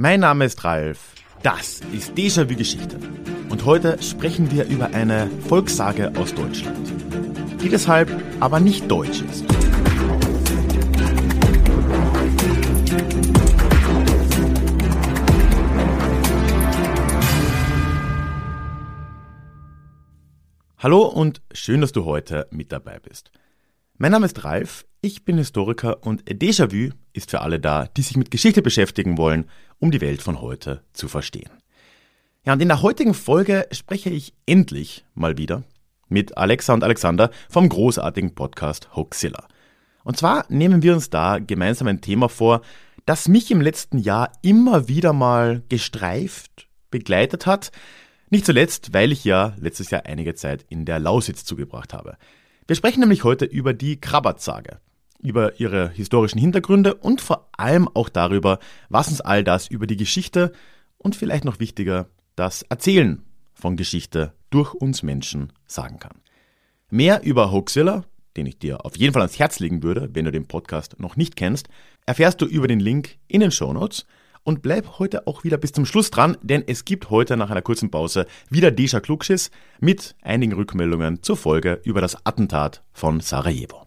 Mein Name ist Ralf. Das ist Déjà-vu Geschichte. Und heute sprechen wir über eine Volkssage aus Deutschland, die deshalb aber nicht deutsch ist. Hallo und schön, dass du heute mit dabei bist. Mein Name ist Ralf, ich bin Historiker und Déjà-vu ist für alle da, die sich mit Geschichte beschäftigen wollen, um die Welt von heute zu verstehen. Ja, und in der heutigen Folge spreche ich endlich mal wieder mit Alexa und Alexander vom großartigen Podcast Hoaxilla. Und zwar nehmen wir uns da gemeinsam ein Thema vor, das mich im letzten Jahr immer wieder mal gestreift, begleitet hat, nicht zuletzt, weil ich ja letztes Jahr einige Zeit in der Lausitz zugebracht habe. Wir sprechen nämlich heute über die Krabat-Sage, über ihre historischen Hintergründe und vor allem auch darüber, was uns all das über die Geschichte und vielleicht noch wichtiger, das Erzählen von Geschichte durch uns Menschen sagen kann. Mehr über Hoaxilla, den ich dir auf jeden Fall ans Herz legen würde, wenn du den Podcast noch nicht kennst, erfährst du über den Link in den Show Notes. Und bleib heute auch wieder bis zum Schluss dran, denn es gibt heute nach einer kurzen Pause wieder Deja Klugschiss mit einigen Rückmeldungen zur Folge über das Attentat von Sarajevo.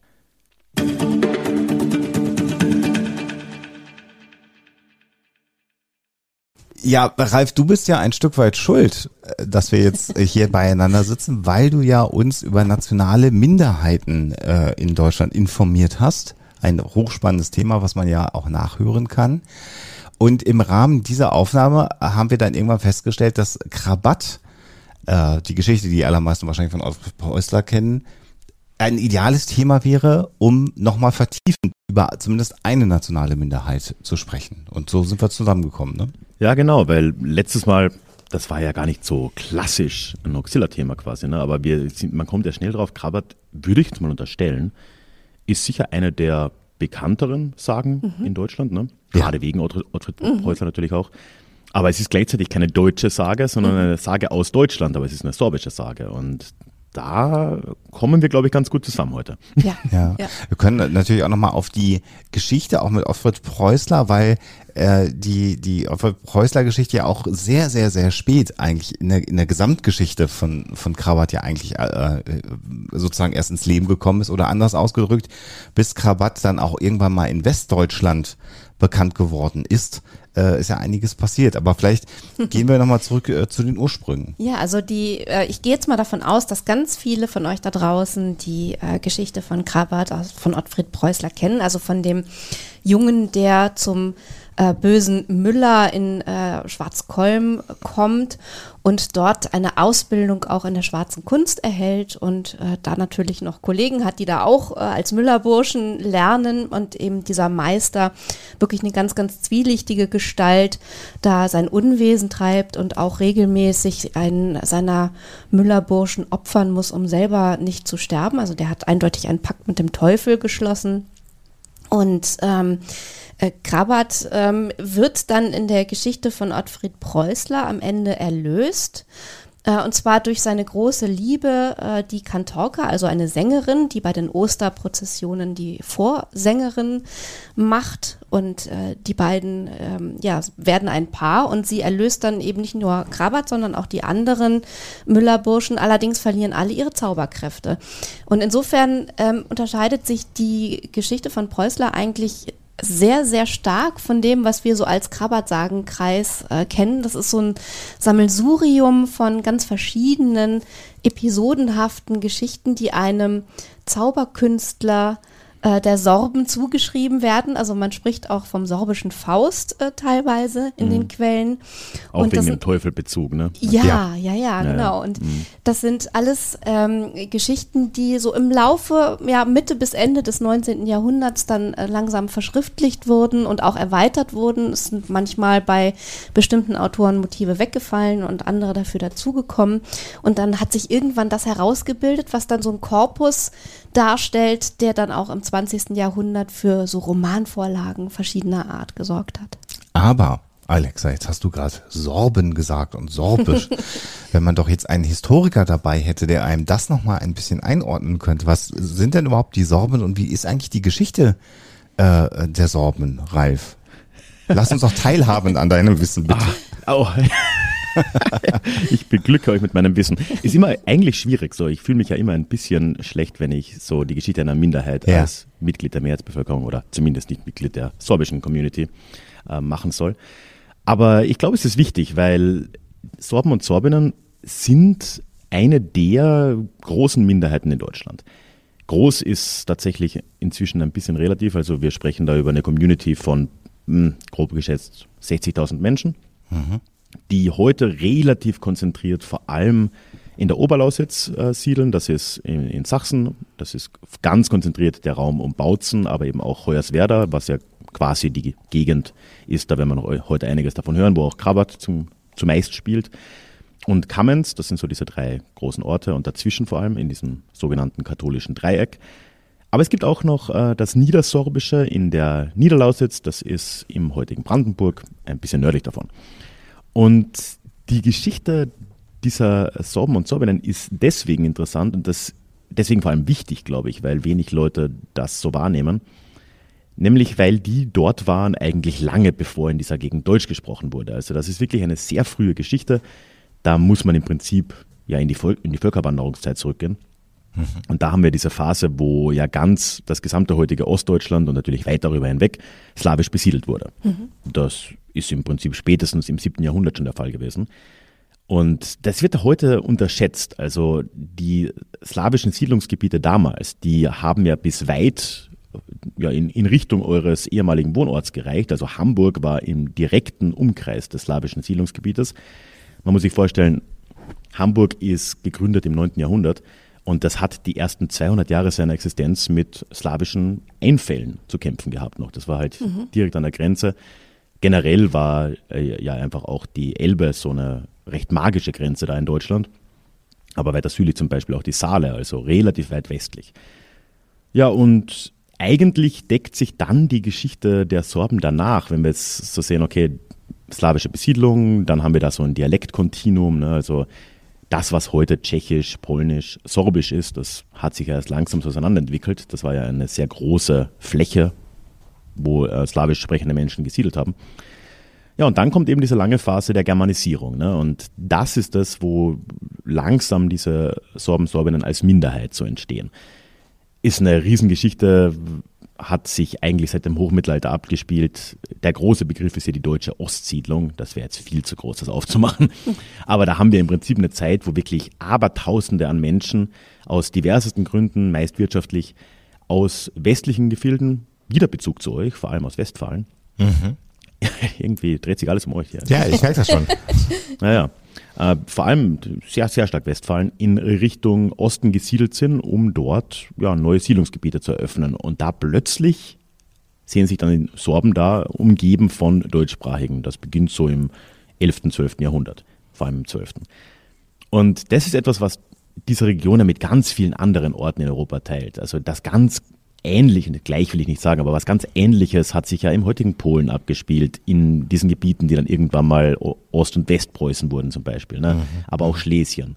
Ja, Ralf, du bist ja ein Stück weit schuld, äh, dass wir jetzt hier beieinander sitzen, weil du ja uns über nationale Minderheiten äh, in Deutschland informiert hast. Ein hochspannendes Thema, was man ja auch nachhören kann. Und im Rahmen dieser Aufnahme haben wir dann irgendwann festgestellt, dass Krabat, äh, die Geschichte, die die allermeisten wahrscheinlich von Alfred Preußler kennen, ein ideales Thema wäre, um nochmal vertiefend über zumindest eine nationale Minderheit zu sprechen. Und so sind wir zusammengekommen. Ne? Ja, genau, weil letztes Mal, das war ja gar nicht so klassisch ein Auxilla-Thema quasi, ne? aber wir, man kommt ja schnell drauf, Krabat, würde ich jetzt mal unterstellen, ist sicher eine der bekannteren Sagen mhm. in Deutschland, ne? gerade ja. wegen Ottfried mhm. Preußler natürlich auch. Aber es ist gleichzeitig keine deutsche Sage, sondern mhm. eine Sage aus Deutschland, aber es ist eine sorbische Sage. Und da kommen wir, glaube ich, ganz gut zusammen heute. Ja. ja. ja. Wir können natürlich auch nochmal auf die Geschichte, auch mit Ottfried Preußler, weil äh, die, die Ottfried Preußler-Geschichte ja auch sehr, sehr, sehr spät eigentlich in der, in der Gesamtgeschichte von, von Krabat ja eigentlich äh, sozusagen erst ins Leben gekommen ist oder anders ausgedrückt, bis Krabat dann auch irgendwann mal in Westdeutschland bekannt geworden ist, äh, ist ja einiges passiert. Aber vielleicht gehen wir nochmal zurück äh, zu den Ursprüngen. Ja, also die, äh, ich gehe jetzt mal davon aus, dass ganz viele von euch da draußen die äh, Geschichte von Krabat, von Ottfried Preußler kennen, also von dem Jungen, der zum äh, bösen Müller in äh, Schwarzkolm kommt und dort eine Ausbildung auch in der schwarzen Kunst erhält und äh, da natürlich noch Kollegen hat, die da auch äh, als Müllerburschen lernen und eben dieser Meister wirklich eine ganz, ganz zwielichtige Gestalt da sein Unwesen treibt und auch regelmäßig einen seiner Müllerburschen opfern muss, um selber nicht zu sterben. Also der hat eindeutig einen Pakt mit dem Teufel geschlossen. Und ähm, äh, Krabat ähm, wird dann in der Geschichte von Ottfried Preußler am Ende erlöst. Äh, und zwar durch seine große Liebe, äh, die Kantorka, also eine Sängerin, die bei den Osterprozessionen die Vorsängerin macht. Und äh, die beiden ähm, ja, werden ein Paar und sie erlöst dann eben nicht nur Krabat, sondern auch die anderen Müllerburschen. Allerdings verlieren alle ihre Zauberkräfte. Und insofern ähm, unterscheidet sich die Geschichte von Preußler eigentlich sehr, sehr stark von dem, was wir so als Krabat-Sagen-Kreis äh, kennen. Das ist so ein Sammelsurium von ganz verschiedenen episodenhaften Geschichten, die einem Zauberkünstler äh, der Sorben zugeschrieben werden. Also man spricht auch vom sorbischen Faust äh, teilweise in den Quellen. Auch Und wegen dem Teufelbezug, ne? ja, Ja. ja, ja, ja. genau. Und das sind alles ähm, Geschichten, die so im Laufe, ja, Mitte bis Ende des 19. Jahrhunderts dann äh, langsam verschriftlicht wurden und auch erweitert wurden. Es sind manchmal bei bestimmten Autoren Motive weggefallen und andere dafür dazugekommen. Und dann hat sich irgendwann das herausgebildet, was dann so ein Korpus darstellt, der dann auch im 20. Jahrhundert für so Romanvorlagen verschiedener Art gesorgt hat. Aber, Alexa, jetzt hast du gerade Sorben gesagt und Sorbisch. Wenn man doch jetzt einen Historiker dabei hätte, der einem das nochmal ein bisschen einordnen könnte. Was sind denn überhaupt die Sorben und wie ist eigentlich die Geschichte äh, der Sorben, Ralf? Lass uns doch teilhaben an deinem Wissen, bitte. Au. ich beglücke euch mit meinem Wissen. Ist immer eigentlich schwierig so. Ich fühle mich ja immer ein bisschen schlecht, wenn ich so die Geschichte einer Minderheit Ja. als Mitglied der Mehrheitsbevölkerung oder zumindest nicht Mitglied der sorbischen Community äh, machen soll. Aber ich glaube, es ist wichtig, weil Sorben und Sorbinnen sind eine der großen Minderheiten in Deutschland. Groß ist tatsächlich inzwischen ein bisschen relativ. Also wir sprechen da über eine Community von mh, grob geschätzt 60.000 Menschen die heute relativ konzentriert vor allem in der Oberlausitz äh, siedeln. Das ist in, in Sachsen, das ist ganz konzentriert der Raum um Bautzen, aber eben auch Hoyerswerda, was ja quasi die Gegend ist, da werden wir noch heute einiges davon hören, wo auch Krabat zum, zumeist spielt. Und Kamenz, das sind so diese drei großen Orte und dazwischen vor allem in diesem sogenannten katholischen Dreieck. Aber es gibt auch noch äh, das Niedersorbische in der Niederlausitz, das ist im heutigen Brandenburg, ein bisschen nördlich davon. Und die Geschichte dieser Sorben und Sorbinnen ist deswegen interessant und das deswegen vor allem wichtig, glaube ich, weil wenig Leute das so wahrnehmen. Nämlich, weil die dort waren eigentlich lange bevor in dieser Gegend Deutsch gesprochen wurde. Also das ist wirklich eine sehr frühe Geschichte. Da muss man im Prinzip ja in die, Vol in die Völkerwanderungszeit zurückgehen. Und da haben wir diese Phase, wo ja ganz das gesamte heutige Ostdeutschland und natürlich weit darüber hinweg slawisch besiedelt wurde. Das ist im Prinzip spätestens im 7. Jahrhundert schon der Fall gewesen. Und das wird heute unterschätzt. Also die slawischen Siedlungsgebiete damals, die haben ja bis weit ja, in, in Richtung eures ehemaligen Wohnorts gereicht. Also Hamburg war im direkten Umkreis des slawischen Siedlungsgebietes. Man muss sich vorstellen, Hamburg ist gegründet im 9. Jahrhundert und das hat die ersten 200 Jahre seiner Existenz mit slawischen Einfällen zu kämpfen gehabt noch. Das war halt direkt an der Grenze. Generell war äh, ja einfach auch die Elbe so eine recht magische Grenze da in Deutschland. Aber weiter südlich zum Beispiel auch die Saale, also relativ weit westlich. Ja, und eigentlich deckt sich dann die Geschichte der Sorben danach, wenn wir jetzt so sehen, okay, slawische Besiedlung, dann haben wir da so ein Dialektkontinuum, ne, also das, was heute Tschechisch, Polnisch, Sorbisch ist, das hat sich erst langsam auseinanderentwickelt. Das war ja eine sehr große Fläche, wo äh, slawisch sprechende Menschen gesiedelt haben. Ja, und dann kommt eben diese lange Phase der Germanisierung. Ne? Und das ist das, wo langsam diese Sorben, Sorbinnen als Minderheit so entstehen. Ist eine Riesengeschichte, hat sich eigentlich seit dem Hochmittelalter abgespielt. Der große Begriff ist hier die deutsche Ostsiedlung. Das wäre jetzt viel zu groß, das aufzumachen. Aber da haben wir im Prinzip eine Zeit, wo wirklich Abertausende an Menschen aus diversesten Gründen, meist wirtschaftlich, aus westlichen Gefilden, wieder Bezug zu euch, vor allem aus Westfalen. Irgendwie dreht sich alles um euch hier. Ja, ich merke das schon. Naja, äh, vor allem sehr, sehr stark Westfalen in Richtung Osten gesiedelt sind, um dort ja, neue Siedlungsgebiete zu eröffnen. Und da plötzlich sehen sich dann die Sorben da umgeben von Deutschsprachigen. Das beginnt so im 11., 12. Jahrhundert, vor allem im 12. Und das ist etwas, was diese Region ja mit ganz vielen anderen Orten in Europa teilt. Also das ganz Ähnliche, gleich will ich nicht sagen, aber was ganz Ähnliches hat sich ja im heutigen Polen abgespielt, in diesen Gebieten, die dann irgendwann mal Ost- und Westpreußen wurden zum Beispiel, ne? aber auch Schlesien.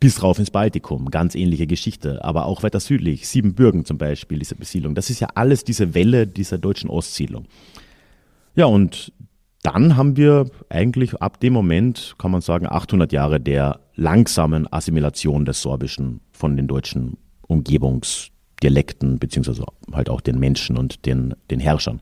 Bis rauf ins Baltikum, ganz ähnliche Geschichte, aber auch weiter südlich, Siebenbürgen zum Beispiel, diese Besiedlung. Das ist ja alles diese Welle dieser deutschen Ostsiedlung. Ja, und dann haben wir eigentlich ab dem Moment, kann man sagen, 800 Jahre der langsamen Assimilation des Sorbischen von den deutschen Umgebungsdialekten, beziehungsweise halt auch den Menschen und den, den Herrschern.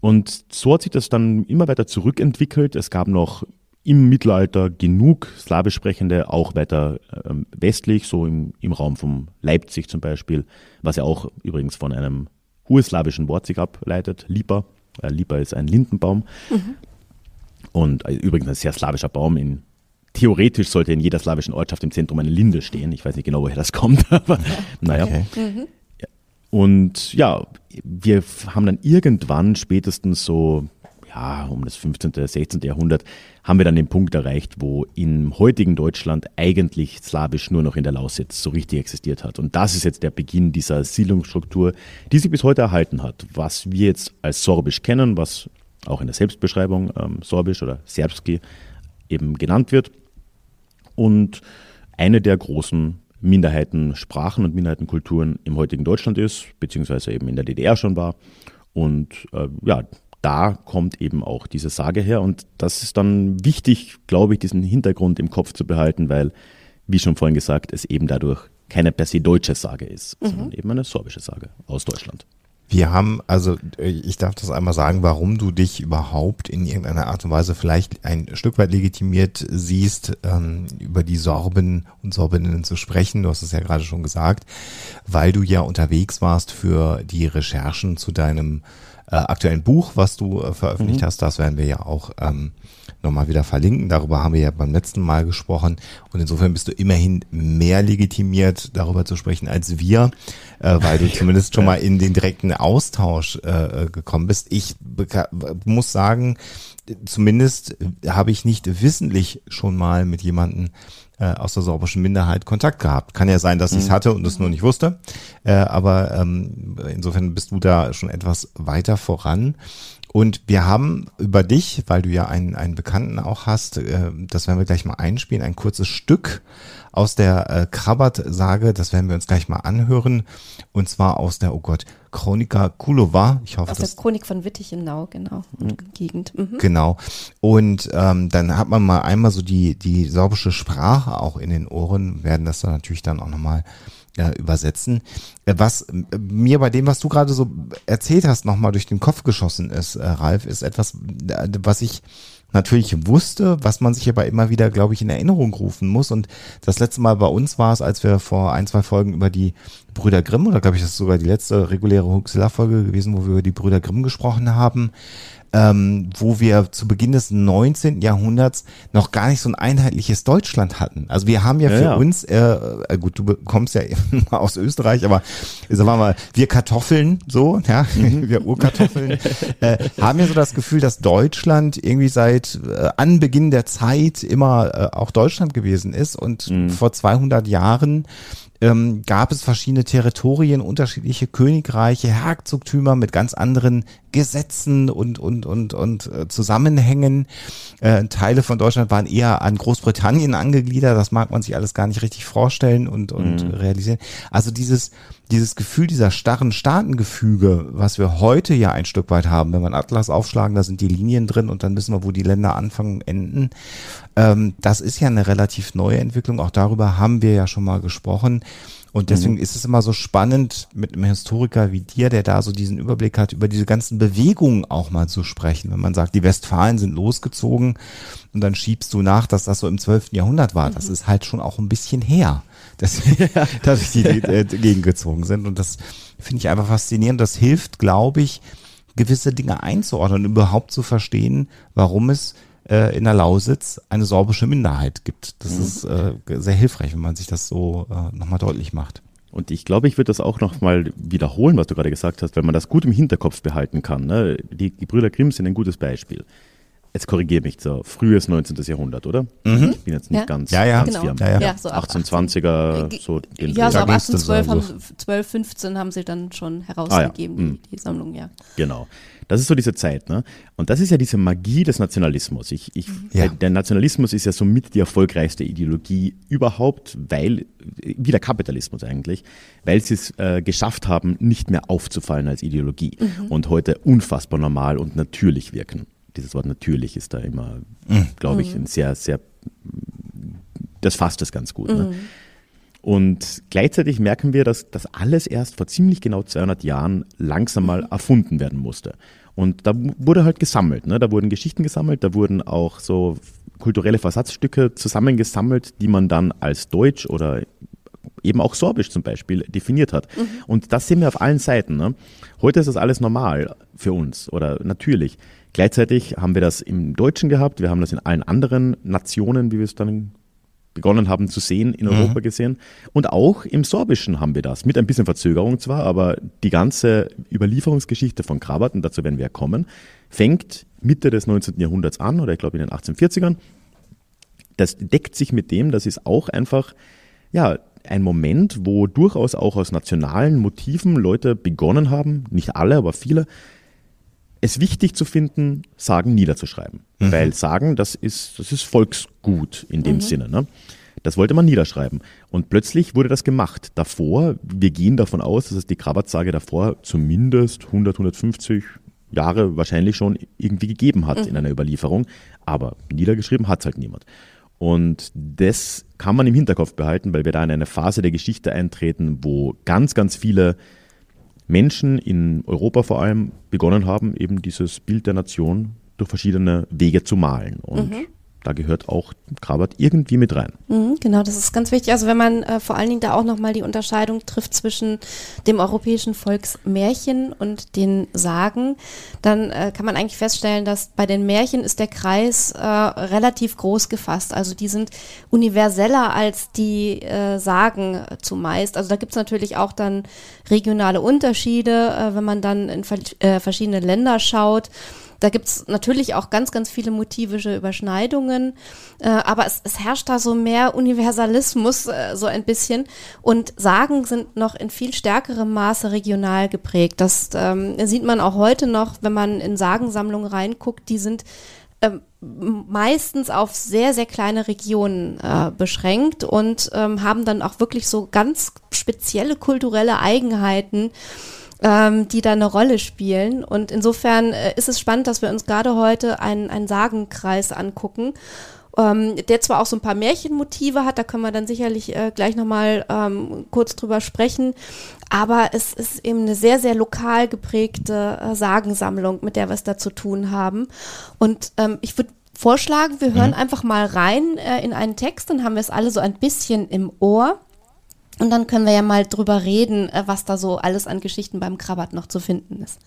Und so hat sich das dann immer weiter zurückentwickelt. Es gab noch im Mittelalter genug slawisch sprechende, auch weiter ähm, westlich, so im, im Raum von Leipzig zum Beispiel, was ja auch übrigens von einem urslawischen Wort sich ableitet, Lipa. Äh, Lipa ist ein Lindenbaum. Mhm. Und äh, übrigens ein sehr slawischer Baum. In, theoretisch sollte in jeder slawischen Ortschaft im Zentrum eine Linde stehen. Ich weiß nicht genau, woher das kommt, aber naja. Okay. Mhm. Und ja, wir haben dann irgendwann spätestens so ja, um das 15., 16. Jahrhundert haben wir dann den Punkt erreicht, wo im heutigen Deutschland eigentlich Slawisch nur noch in der Lausitz so richtig existiert hat. Und das ist jetzt der Beginn dieser Siedlungsstruktur, die sich bis heute erhalten hat. Was wir jetzt als Sorbisch kennen, was auch in der Selbstbeschreibung ähm, Sorbisch oder Serbski eben genannt wird. Und eine der großen Minderheitensprachen und Minderheitenkulturen im heutigen Deutschland ist, beziehungsweise eben in der DDR schon war. Und äh, ja, da kommt eben auch diese Sage her. Und das ist dann wichtig, glaube ich, diesen Hintergrund im Kopf zu behalten, weil, wie schon vorhin gesagt, es eben dadurch keine per se deutsche Sage ist, mhm. sondern eben eine sorbische Sage aus Deutschland. Wir haben, also ich darf das einmal sagen, warum du dich überhaupt in irgendeiner Art und Weise vielleicht ein Stück weit legitimiert siehst, ähm, über die Sorben und Sorbinnen zu sprechen. Du hast es ja gerade schon gesagt, weil du ja unterwegs warst für die Recherchen zu deinem äh, aktuellen Buch, was du äh, veröffentlicht mhm. hast. Das werden wir ja auch ähm, nochmal wieder verlinken. Darüber haben wir ja beim letzten Mal gesprochen. Und insofern bist du immerhin mehr legitimiert, darüber zu sprechen als wir, äh, weil du zumindest schon mal in den direkten Austausch äh, gekommen bist. Ich muss sagen, zumindest habe ich nicht wissentlich schon mal mit jemandem äh, aus der sorbischen Minderheit Kontakt gehabt. Kann ja sein, dass ich es mhm. hatte und es nur nicht wusste. Äh, aber ähm, insofern bist du da schon etwas weiter voran. Und wir haben über dich, weil du ja einen, einen Bekannten auch hast, äh, das werden wir gleich mal einspielen, ein kurzes Stück aus der äh, Krabat-Sage, das werden wir uns gleich mal anhören, und zwar aus der, oh Gott, Chronika Kulova. Ich hoffe, aus der Chronik von Wittichenau, genau, mhm. Gegend. Mhm. Genau. Und ähm, dann hat man mal einmal so die, die sorbische Sprache auch in den Ohren, werden das dann natürlich dann auch nochmal äh, übersetzen. Was äh, mir bei dem, was du gerade so erzählt hast, nochmal durch den Kopf geschossen ist, äh, Ralf, ist etwas, äh, was ich natürlich wusste, was man sich aber immer wieder, glaube ich, in Erinnerung rufen muss. Und das letzte Mal bei uns war es, als wir vor ein, zwei Folgen über die Brüder Grimm, oder glaube ich, das ist sogar die letzte reguläre Huxilla-Folge gewesen, wo wir über die Brüder Grimm gesprochen haben, ähm, wo wir zu Beginn des 19. Jahrhunderts noch gar nicht so ein einheitliches Deutschland hatten. Also wir haben ja, ja für ja. uns, äh, äh gut, du kommst ja aus Österreich, aber sagen wir mal, wir Kartoffeln, so, ja, mhm. wir Urkartoffeln, äh, haben ja so das Gefühl, dass Deutschland irgendwie seit äh, Anbeginn der Zeit immer äh, auch Deutschland gewesen ist und mhm. vor 200 Jahren ähm, gab es verschiedene Territorien, unterschiedliche Königreiche, Herzogtümer mit ganz anderen Gesetzen und, und, und, und äh, Zusammenhängen. Äh, Teile von Deutschland waren eher an Großbritannien angegliedert. Das mag man sich alles gar nicht richtig vorstellen und, und mhm. realisieren. Also dieses, dieses Gefühl dieser starren Staatengefüge, was wir heute ja ein Stück weit haben, wenn wir einen Atlas aufschlagen, da sind die Linien drin und dann wissen wir, wo die Länder anfangen und enden. Ähm, das ist ja eine relativ neue Entwicklung. Auch darüber haben wir ja schon mal gesprochen. Und deswegen mhm. ist es immer so spannend, mit einem Historiker wie dir, der da so diesen Überblick hat, über diese ganzen Bewegungen auch mal zu sprechen. Wenn man sagt, die Westfalen sind losgezogen und dann schiebst du nach, dass das so im 12. Jahrhundert war. Mhm. Das ist halt schon auch ein bisschen her, dass, dass die äh, gegengezogen sind. Und das finde ich einfach faszinierend. Das hilft, glaube ich, gewisse Dinge einzuordnen und überhaupt zu verstehen, warum es äh, in der Lausitz eine sorbische Minderheit gibt. Das mhm. ist äh, sehr hilfreich, wenn man sich das so äh, nochmal deutlich macht. Und ich glaube, ich würde das auch nochmal wiederholen, was du gerade gesagt hast, wenn man das gut im Hinterkopf behalten kann. Ne? Die, die Brüder Grimm sind ein gutes Beispiel. Jetzt korrigiere mich, so frühes 19. Jahrhundert, oder? Mhm. Ich bin jetzt nicht ja. ganz, ja, ja. ganz genau. Ja, ja. so 1820er, so den Ja, so ab 1812, haben, 12, 15 haben sie dann schon herausgegeben, ah, ja. die, mhm. die, Sammlung, ja. Genau. Das ist so diese Zeit, ne? Und das ist ja diese Magie des Nationalismus. Ich, ich, mhm. ja. Der Nationalismus ist ja somit die erfolgreichste Ideologie überhaupt, weil, wie der Kapitalismus eigentlich, weil sie es äh, geschafft haben, nicht mehr aufzufallen als Ideologie mhm. und heute unfassbar normal und natürlich wirken. Dieses Wort natürlich ist da immer, mhm. glaube ich, ein sehr, sehr, das fasst es ganz gut. Ne? Mhm. Und gleichzeitig merken wir, dass das alles erst vor ziemlich genau 200 Jahren langsam mal mhm. erfunden werden musste. Und da wurde halt gesammelt. Ne? Da wurden Geschichten gesammelt, da wurden auch so kulturelle Versatzstücke zusammengesammelt, die man dann als Deutsch oder eben auch Sorbisch zum Beispiel definiert hat. Mhm. Und das sehen wir auf allen Seiten. Ne? Heute ist das alles normal für uns oder natürlich. Gleichzeitig haben wir das im Deutschen gehabt, wir haben das in allen anderen Nationen, wie wir es dann begonnen haben zu sehen, in Europa mhm. gesehen. Und auch im Sorbischen haben wir das, mit ein bisschen Verzögerung zwar, aber die ganze Überlieferungsgeschichte von Krabat, und dazu werden wir ja kommen, fängt Mitte des 19. Jahrhunderts an, oder ich glaube in den 1840ern. Das deckt sich mit dem, das ist auch einfach, ja, ein Moment, wo durchaus auch aus nationalen Motiven Leute begonnen haben, nicht alle, aber viele, es wichtig zu finden, Sagen niederzuschreiben. Mhm. Weil Sagen, das ist, das ist Volksgut in dem mhm. Sinne. Ne? Das wollte man niederschreiben. Und plötzlich wurde das gemacht. Davor, wir gehen davon aus, dass es die Krabatsage davor zumindest 100, 150 Jahre wahrscheinlich schon irgendwie gegeben hat mhm. in einer Überlieferung. Aber niedergeschrieben hat es halt niemand. Und das kann man im Hinterkopf behalten, weil wir da in eine Phase der Geschichte eintreten, wo ganz, ganz viele Menschen in Europa vor allem begonnen haben, eben dieses Bild der Nation durch verschiedene Wege zu malen. Und mhm da gehört auch Krabat irgendwie mit rein. Mhm, genau, das ist ganz wichtig. Also wenn man äh, vor allen Dingen da auch nochmal die Unterscheidung trifft zwischen dem europäischen Volksmärchen und den Sagen, dann äh, kann man eigentlich feststellen, dass bei den Märchen ist der Kreis äh, relativ groß gefasst. Also die sind universeller als die äh, Sagen zumeist. Also da gibt es natürlich auch dann regionale Unterschiede, äh, wenn man dann in äh, verschiedene Länder schaut. Da gibt's natürlich auch ganz, ganz viele motivische Überschneidungen, äh, aber es, es, herrscht da so mehr Universalismus, äh, so ein bisschen. Und Sagen sind noch in viel stärkerem Maße regional geprägt. Das ähm, sieht man auch heute noch, wenn man in Sagensammlungen reinguckt. Die sind ähm, meistens auf sehr, sehr kleine Regionen äh, beschränkt und ähm, haben dann auch wirklich so ganz spezielle kulturelle Eigenheiten, ähm, die da eine Rolle spielen. Und insofern äh, ist es spannend, dass wir uns gerade heute einen, einen Sagenkreis angucken. Ähm, der zwar auch so ein paar Märchenmotive hat, da können wir dann sicherlich äh, gleich nochmal ähm, kurz drüber sprechen, aber es ist eben eine sehr, sehr lokal geprägte äh, Sagensammlung, mit der wir es da zu tun haben. Und ähm, ich würde vorschlagen, wir hören mhm. einfach mal rein äh, in einen Text, dann haben wir es alle so ein bisschen im Ohr. Und dann können wir ja mal drüber reden, äh, was da so alles an Geschichten beim Krabat noch zu finden ist.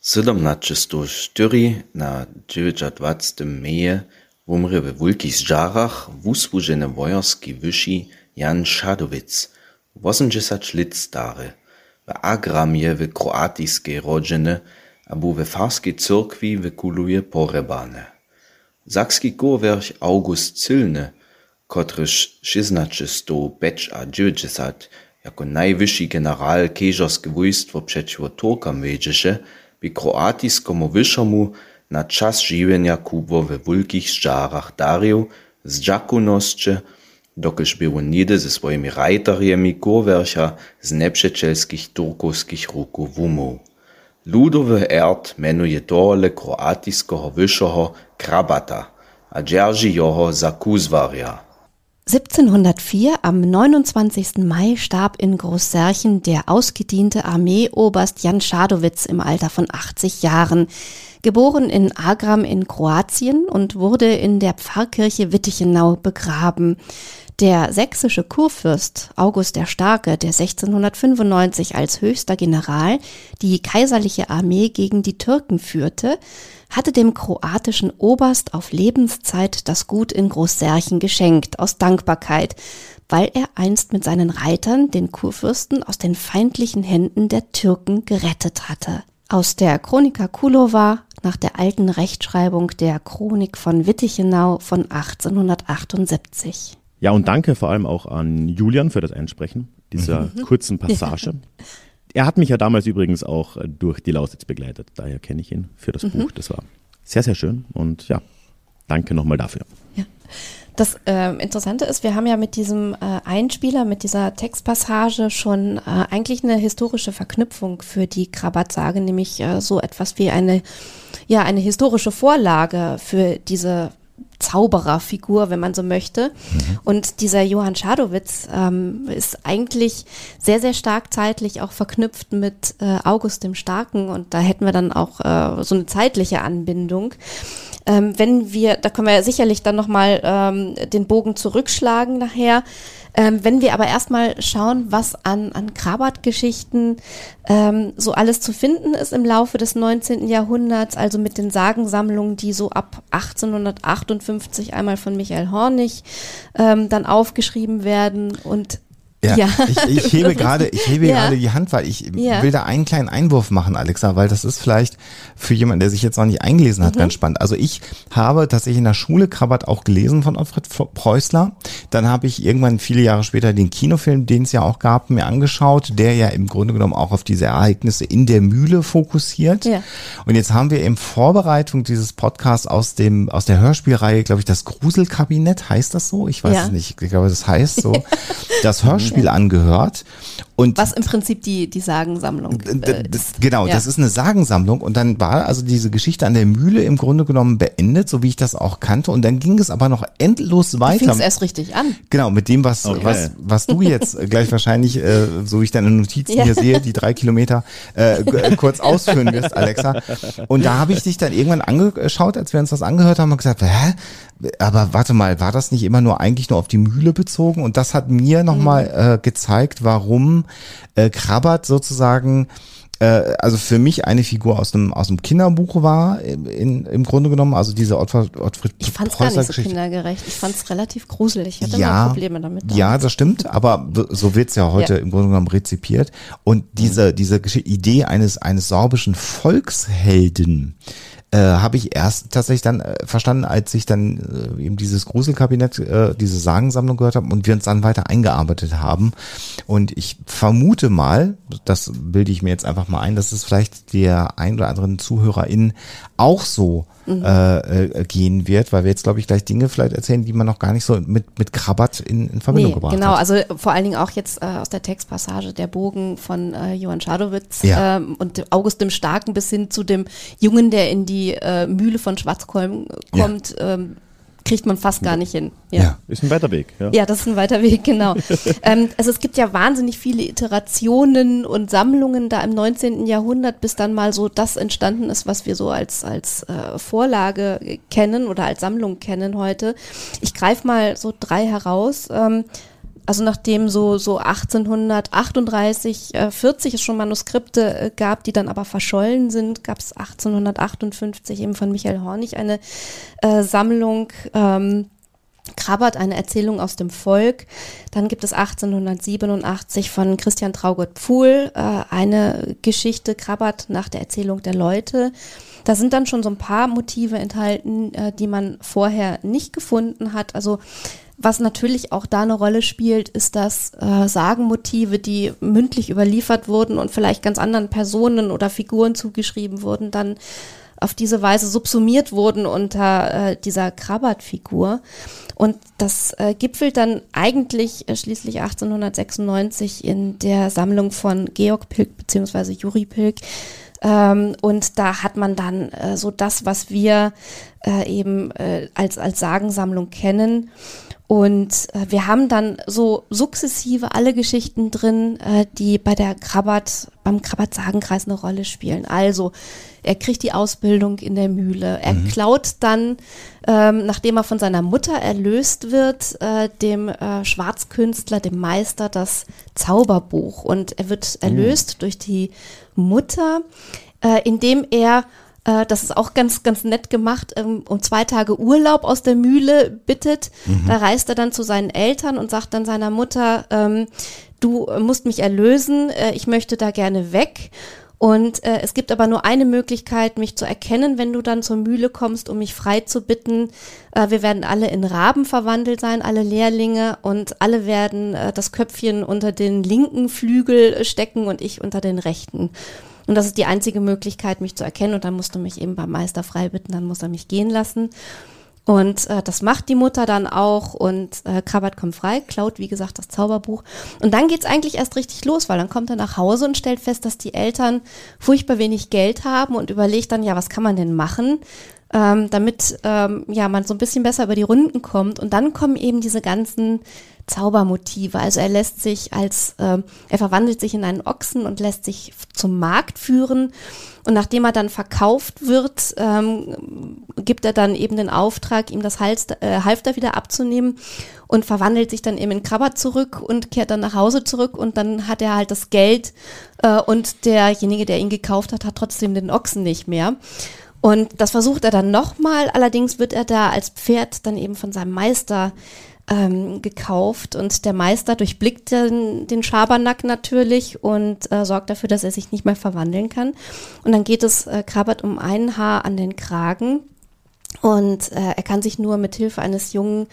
1704 na 920 meje umre we wulkich żarach wusłużene wojarski wysi Jan Szadowitz, wosendziesać lit stary, w agramie w kroatyjskiej rodziny, abu we farskiej cyrkwi wykuluje porebane. Sakski kurwerch August Zylny kotryż šěznaćistow beća dźewdźesat jako najwyši general kežerske wójstwo přećiwo Turkom wjedźeše, bě kroatiskomu wyšomu na čas žiwjenja Kubło we wulkich zdźarach darił z dźakunosće, dokelž bě wón něhdy ze swojimi rajtarjemi z nepřećelskich turkowskich ruku wumoł. Ludowy erd menuje tohole kroatiskeho wyšoho Krabata, a dźerži jeho za. 1704 am 29. Mai starb in Großsärchen der ausgediente Armeeoberst Jan Schadowitz im Alter von 80 Jahren. Geboren in Agram in Kroatien und wurde in der Pfarrkirche Wittichenau begraben. Der sächsische Kurfürst August der Starke, der 1695 als höchster General die kaiserliche Armee gegen die Türken führte, hatte dem kroatischen Oberst auf Lebenszeit das Gut in Großsärchen geschenkt, aus Dankbarkeit, weil er einst mit seinen Reitern den Kurfürsten aus den feindlichen Händen der Türken gerettet hatte. Aus der Chronika Kulova nach der alten Rechtschreibung der Chronik von Wittichenau von 1878. Ja, und danke vor allem auch an Julian für das Einsprechen dieser mhm. kurzen Passage. Ja. Er hat mich ja damals übrigens auch äh, durch die Lausitz begleitet. Daher kenne ich ihn für das mhm. Buch. Das war sehr, sehr schön. Und ja, danke nochmal dafür. Ja. Das äh, Interessante ist, wir haben ja mit diesem äh, Einspieler, mit dieser Textpassage schon äh, eigentlich eine historische Verknüpfung für die Krabat-Sage, nämlich äh, so etwas wie eine, ja, eine historische Vorlage für diese Zaubererfigur, wenn man so möchte. Mhm. Und dieser Johann Schadowitz ähm, ist eigentlich sehr, sehr stark zeitlich auch verknüpft mit äh, August dem Starken und da hätten wir dann auch äh, so eine zeitliche Anbindung. ähm, wenn wir, da können wir ja sicherlich dann nochmal ähm, den Bogen zurückschlagen nachher, ähm, wenn wir aber erstmal schauen, was an, an Krabat-Geschichten ähm, so alles zu finden ist im Laufe des 19. Jahrhunderts, also mit den Sagensammlungen, die so ab 1858 einmal von Michael Hornig ähm, dann aufgeschrieben werden und ja, ja. Ich, ich hebe gerade, ich hebe ja. gerade die Hand, weil ich ja. will da einen kleinen Einwurf machen, Alexa, weil das ist vielleicht für jemanden, der sich jetzt noch nicht eingelesen hat, mhm. ganz spannend. Also ich habe tatsächlich in der Schule Krabat auch gelesen von Alfred Preußler. Dann habe ich irgendwann viele Jahre später den Kinofilm, den es ja auch gab, mir angeschaut, der ja im Grunde genommen auch auf diese Ereignisse in der Mühle fokussiert. Ja. Und jetzt haben wir in Vorbereitung dieses Podcasts aus dem aus der Hörspielreihe, glaube ich, das Gruselkabinett heißt das so? Ich weiß es nicht. Ich glaube, das heißt so. Das Hörspiel Hörspiel angehört. Und Was im Prinzip die, die Sagensammlung äh, ist. Genau, ja. das ist eine Sagensammlung. Und dann war also diese Geschichte an der Mühle im Grunde genommen beendet, so wie ich das auch kannte. Und dann ging es aber noch endlos weiter. Fing es erst richtig an. Genau, mit dem, was, okay. was, was du jetzt gleich wahrscheinlich, äh, so wie ich deine Notizen ja. hier sehe, die drei Kilometer äh, äh, kurz ausführen wirst, Alexa. Und da habe ich dich dann irgendwann angeschaut, als wir uns das angehört haben und gesagt, hä? aber warte mal, war das nicht immer nur eigentlich nur auf die Mühle bezogen? Und das hat mir nochmal mhm. äh, gezeigt, warum äh, Krabbert sozusagen äh, also für mich eine Figur aus dem aus dem Kinderbuch war in, im Grunde genommen also diese Ottfried, Ottfried ich fand es gar nicht so kindergerecht ich fand es relativ gruselig ich hatte ja, Probleme damit damals. ja das stimmt aber so wird's ja heute ja. im Grunde genommen rezipiert und diese diese Idee eines eines sorbischen Volkshelden äh, habe ich erst tatsächlich dann äh, verstanden, als ich dann äh, eben dieses Gruselkabinett, äh, diese Sagensammlung gehört habe und wir uns dann weiter eingearbeitet haben. Und ich vermute mal, das bilde ich mir jetzt einfach mal ein, dass es vielleicht der ein oder anderen ZuhörerInnen auch so mhm. äh, äh, gehen wird, weil wir jetzt, glaube ich, gleich Dinge vielleicht erzählen, die man noch gar nicht so mit, mit Krabat in, in Verbindung nee, gebracht genau, hat. Genau, also vor allen Dingen auch jetzt äh, aus der Textpassage der Bogen von äh, Johann Schadowitz ja. ähm, und August dem Starken bis hin zu dem Jungen, der in die äh, Mühle von Schwarzkolm kommt. Ja. Ähm, kriegt man fast gar nicht hin. Ja, ja ist ein weiter Weg. Ja, ja das ist ein weiter Weg, genau. ähm, also es gibt ja wahnsinnig viele Iterationen und Sammlungen da im 19. Jahrhundert, bis dann mal so das entstanden ist, was wir so als, als äh, Vorlage kennen oder als Sammlung kennen heute. Ich greife mal so drei heraus. Ähm, also nachdem so, so 1838, äh, 40 es schon Manuskripte äh, gab, die dann aber verschollen sind, gab es 1858 eben von Michael Hornig eine äh, Sammlung. Ähm, Krabbert, eine Erzählung aus dem Volk. Dann gibt es 1887 von Christian Traugott Pfuhl äh, eine Geschichte Krabbert nach der Erzählung der Leute. Da sind dann schon so ein paar Motive enthalten, äh, die man vorher nicht gefunden hat. Also was natürlich auch da eine Rolle spielt, ist, dass äh, Sagenmotive, die mündlich überliefert wurden und vielleicht ganz anderen Personen oder Figuren zugeschrieben wurden, dann auf diese Weise subsumiert wurden unter äh, dieser Krabbert-Figur. Und das äh, gipfelt dann eigentlich äh, schließlich 1896 in der Sammlung von Georg Pilk bzw. Juri Pilk. Ähm, und da hat man dann äh, so das, was wir äh, eben äh, als, als Sagensammlung kennen. Und äh, wir haben dann so sukzessive alle Geschichten drin, äh, die bei der Krabat, beim Krabat-Sagenkreis eine Rolle spielen. Also, er kriegt die Ausbildung in der Mühle. Er mhm. klaut dann, ähm, nachdem er von seiner Mutter erlöst wird, äh, dem äh, Schwarzkünstler, dem Meister, das Zauberbuch. Und er wird mhm. erlöst mhm. durch die Mutter, äh, indem er äh, das ist auch ganz, ganz nett gemacht, ähm, um zwei Tage Urlaub aus der Mühle bittet. Mhm. Da reist er dann zu seinen Eltern und sagt dann seiner Mutter, ähm, du musst mich erlösen, äh, ich möchte da gerne weg. Und äh, es gibt aber nur eine Möglichkeit, mich zu erkennen, wenn du dann zur Mühle kommst, um mich frei zu bitten. Äh, wir werden alle in Raben verwandelt sein, alle Lehrlinge, und alle werden äh, das Köpfchen unter den linken Flügel stecken und ich unter den rechten. Und das ist die einzige Möglichkeit, mich zu erkennen. Und dann musst du mich eben beim Meister frei bitten, dann muss er mich gehen lassen. Und äh, das macht die Mutter dann auch und äh, Krabbert kommt frei, klaut, wie gesagt, das Zauberbuch. Und dann geht's eigentlich erst richtig los, weil dann kommt er nach Hause und stellt fest, dass die Eltern furchtbar wenig Geld haben und überlegt dann, ja, was kann man denn machen, ähm, damit ähm, ja man so ein bisschen besser über die Runden kommt. Und dann kommen eben diese ganzen Zaubermotive. Also er lässt sich als, äh, er verwandelt sich in einen Ochsen und lässt sich zum Markt führen. Und nachdem er dann verkauft wird, ähm, gibt er dann eben den Auftrag, ihm das Hals, äh, Halfter wieder abzunehmen und verwandelt sich dann eben in Krabbert zurück und kehrt dann nach Hause zurück und dann hat er halt das Geld äh, und derjenige, der ihn gekauft hat, hat trotzdem den Ochsen nicht mehr. Und das versucht er dann nochmal, allerdings wird er da als Pferd dann eben von seinem Meister ähm, gekauft. Und der Meister durchblickt den, den Schabernack natürlich und äh, sorgt dafür, dass er sich nicht mehr verwandeln kann. Und dann geht es äh, Krabbert um ein Haar an den Kragen und äh, er kann sich nur mit Hilfe eines Jungen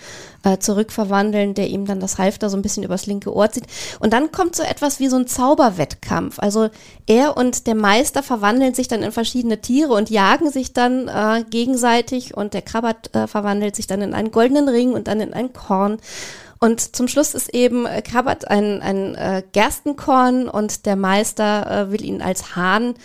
äh, zurückverwandeln, der ihm dann das Halfter so ein bisschen übers linke Ohr zieht. Und dann kommt so etwas wie so ein Zauberwettkampf. Also er und der Meister verwandeln sich dann in verschiedene Tiere und jagen sich dann äh, gegenseitig. Und der Krabbert äh, verwandelt sich dann in einen goldenen Ring und dann in ein Korn. Und zum Schluss ist eben äh, Krabbert ein, ein äh, Gerstenkorn und der Meister äh, will ihn als Hahn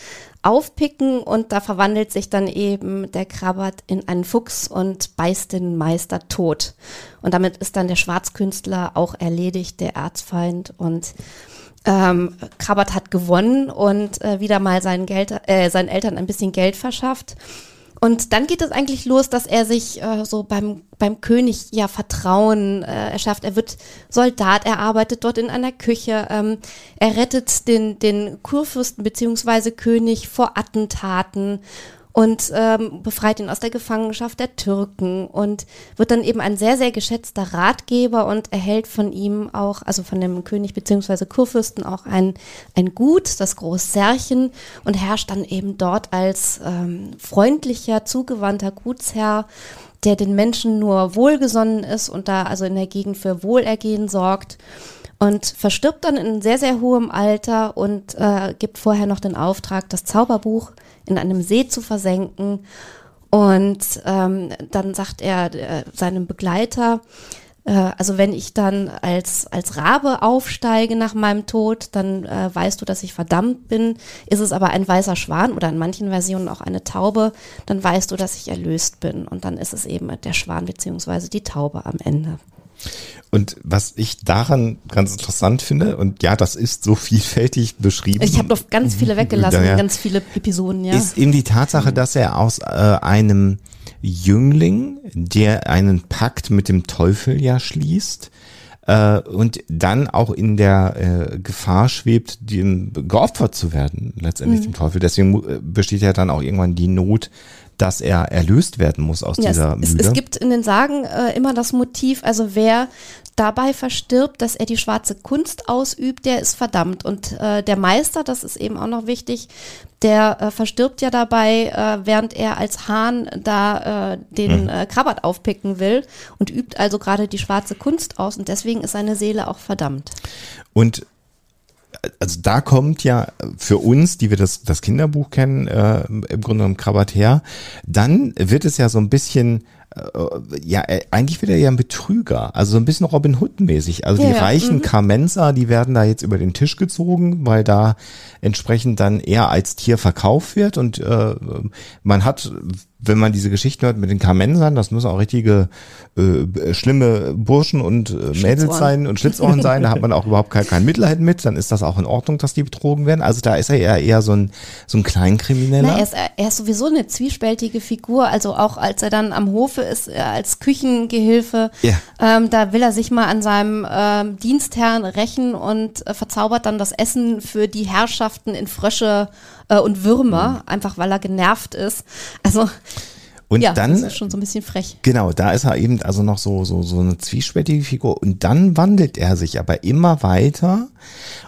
aufpicken und da verwandelt sich dann eben der Krabbert in einen Fuchs und beißt den Meister tot. Und damit ist dann der Schwarzkünstler auch erledigt, der Erzfeind und ähm, Krabbert hat gewonnen und äh, wieder mal seinen, Geld, äh, seinen Eltern ein bisschen Geld verschafft. Und dann geht es eigentlich los, dass er sich äh, so beim, beim König ja Vertrauen äh, erschafft. Er wird Soldat, er arbeitet dort in einer Küche, ähm, er rettet den, den Kurfürsten beziehungsweise König vor Attentaten und ähm, befreit ihn aus der Gefangenschaft der Türken und wird dann eben ein sehr, sehr geschätzter Ratgeber und erhält von ihm auch, also von dem König beziehungsweise Kurfürsten auch ein, ein Gut, das Großsärchen und herrscht dann eben dort als ähm, freundlicher, zugewandter Gutsherr der den Menschen nur wohlgesonnen ist und da also in der Gegend für Wohlergehen sorgt und verstirbt dann in sehr, sehr hohem Alter und äh, gibt vorher noch den Auftrag, das Zauberbuch in einem See zu versenken. Und ähm, dann sagt er äh, seinem Begleiter, äh, also wenn ich dann als, als Rabe aufsteige nach meinem Tod, dann äh, weißt du, dass ich verdammt bin. Ist es aber ein weißer Schwan oder in manchen Versionen auch eine Taube, dann weißt du, dass ich erlöst bin. Und dann ist es eben der Schwan beziehungsweise die Taube am Ende. Und was ich daran ganz interessant finde, und ja, das ist so vielfältig beschrieben. Ich habe noch ganz viele weggelassen, ja, ganz viele Episoden, ja. Ist eben die Tatsache, dass er aus äh, einem Jüngling, der einen Pakt mit dem Teufel ja schließt, äh, und dann auch in der äh, Gefahr schwebt, dem geopfert zu werden, letztendlich mhm. dem Teufel. Deswegen äh, besteht ja dann auch irgendwann die Not, dass er erlöst werden muss aus ja, dieser es, Mühle. Es, gibt in den Sagen äh, immer das Motiv, also wer dabei verstirbt, dass er die schwarze Kunst ausübt, der ist verdammt. Und äh, der Meister, das ist eben auch noch wichtig, der äh, verstirbt ja dabei, äh, während er als Hahn da äh, den mhm. äh, Krabbert aufpicken will und übt also gerade die schwarze Kunst aus und deswegen ist seine Seele auch verdammt. Und also da kommt ja für uns, die wir das, das Kinderbuch kennen, äh, im Grunde genommen Krabbert her, dann wird es ja so ein bisschen äh, ja, äh, eigentlich wird er ja ein Betrüger, also so ein bisschen Robin Hood mäßig. Also ja, die reichen mhm. Carmenser, die werden da jetzt über den Tisch gezogen, weil da entsprechend dann er als Tier verkauft wird und äh, man hat wenn man diese Geschichten hört mit den Carmensern, das müssen auch richtige äh, schlimme Burschen und äh, Mädels sein und Schlitzohren sein, da hat man auch überhaupt kein, kein Mitleid mit, dann ist das auch in Ordnung, dass die betrogen werden. Also da ist er eher, eher so ein, so ein Kleinkrimineller. Na, er, ist, er ist sowieso eine zwiespältige Figur, also auch als er dann am Hofe ist, äh, als Küchengehilfe, ja. ähm, da will er sich mal an seinem ähm, Dienstherrn rächen und äh, verzaubert dann das Essen für die Herrschaften in Frösche äh, und Würmer, mhm. einfach weil er genervt ist. Also und ja, dann, das ist schon so ein bisschen frech. Genau, da ist er eben also noch so, so, so eine zwiespältige Figur. Und dann wandelt er sich aber immer weiter.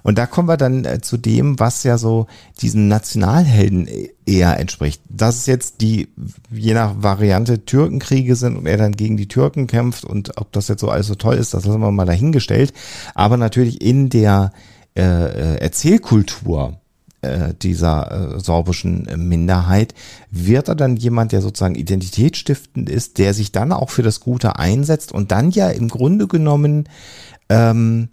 Und da kommen wir dann äh, zu dem, was ja so diesen Nationalhelden e-, eher entspricht. Dass es jetzt die, je nach Variante, Türkenkriege sind und er dann gegen die Türken kämpft und ob das jetzt so alles so toll ist, das lassen wir mal dahingestellt. Aber natürlich in der äh, äh Erzählkultur äh, dieser äh, sorbischen Minderheit, wird er dann jemand, der sozusagen identitätsstiftend ist, der sich dann auch für das Gute einsetzt und dann ja im Grunde genommen ähm,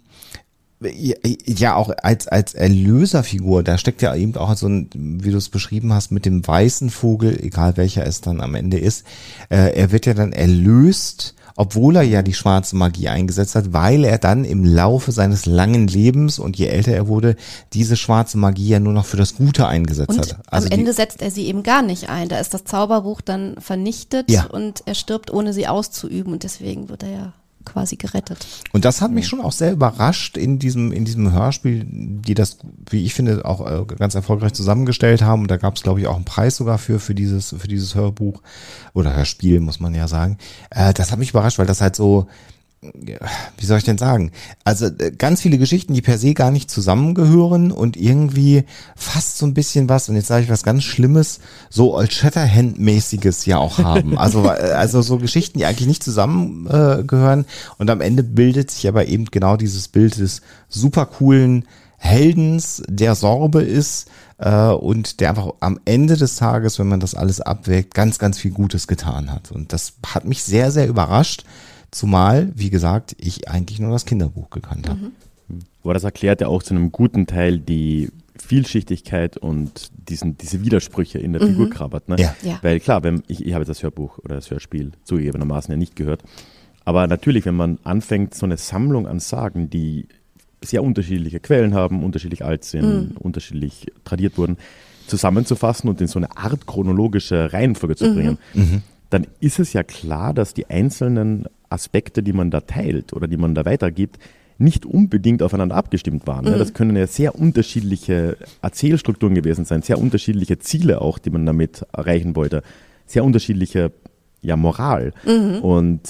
ja auch als als Erlöserfigur, da steckt ja eben auch so ein, wie du es beschrieben hast, mit dem weißen Vogel, egal welcher es dann am Ende ist, äh, er wird ja dann erlöst, obwohl er ja die schwarze Magie eingesetzt hat, weil er dann im Laufe seines langen Lebens und je älter er wurde, diese schwarze Magie ja nur noch für das Gute eingesetzt und hat. Also am Ende setzt er sie eben gar nicht ein. Da ist das Zauberbuch dann vernichtet Ja. und er stirbt, ohne sie auszuüben und deswegen wird er ja quasi gerettet. Und das hat mich schon auch sehr überrascht in diesem, in diesem Hörspiel, die das, wie ich finde, auch äh, ganz erfolgreich zusammengestellt haben. Und da gab es, glaube ich, auch einen Preis sogar für, für dieses, für dieses Hörbuch oder Hörspiel, muss man ja sagen. Äh, das hat mich überrascht, weil das halt so, wie soll ich denn sagen? Also äh, ganz viele Geschichten, die per se gar nicht zusammengehören und irgendwie fast so ein bisschen was, und jetzt sage ich was ganz Schlimmes, so Old Shatterhand-mäßiges ja auch haben. Also, äh, also so Geschichten, die eigentlich nicht zusammengehören. Gehören. und am Ende bildet sich aber eben genau dieses Bild des super coolen Heldens, der Sorbe ist äh, und der einfach am Ende des Tages, wenn man das alles abwägt, ganz, ganz viel Gutes getan hat. Und das hat mich sehr, sehr überrascht. Zumal, wie gesagt, ich eigentlich nur das Kinderbuch gekannt habe. Aber das erklärt ja auch zu einem guten Teil die Vielschichtigkeit und diesen, diese Widersprüche in der Figur Krabbert. Ne? Ja. Ja. Weil klar, wenn, ich, ich habe jetzt das Hörbuch oder das Hörspiel zugegebenermaßen ja nicht gehört. Aber natürlich, wenn man anfängt, so eine Sammlung an Sagen, die sehr unterschiedliche Quellen haben, unterschiedlich alt sind, unterschiedlich tradiert wurden, zusammenzufassen und in so eine Art chronologische Reihenfolge zu bringen, dann ist es ja klar, dass die einzelnen Aspekte, die man da teilt oder die man da weitergibt, nicht unbedingt aufeinander abgestimmt waren. Ne? Das können ja sehr unterschiedliche Erzählstrukturen gewesen sein, sehr unterschiedliche Ziele auch, die man damit erreichen wollte, sehr unterschiedliche ja, Moral. Und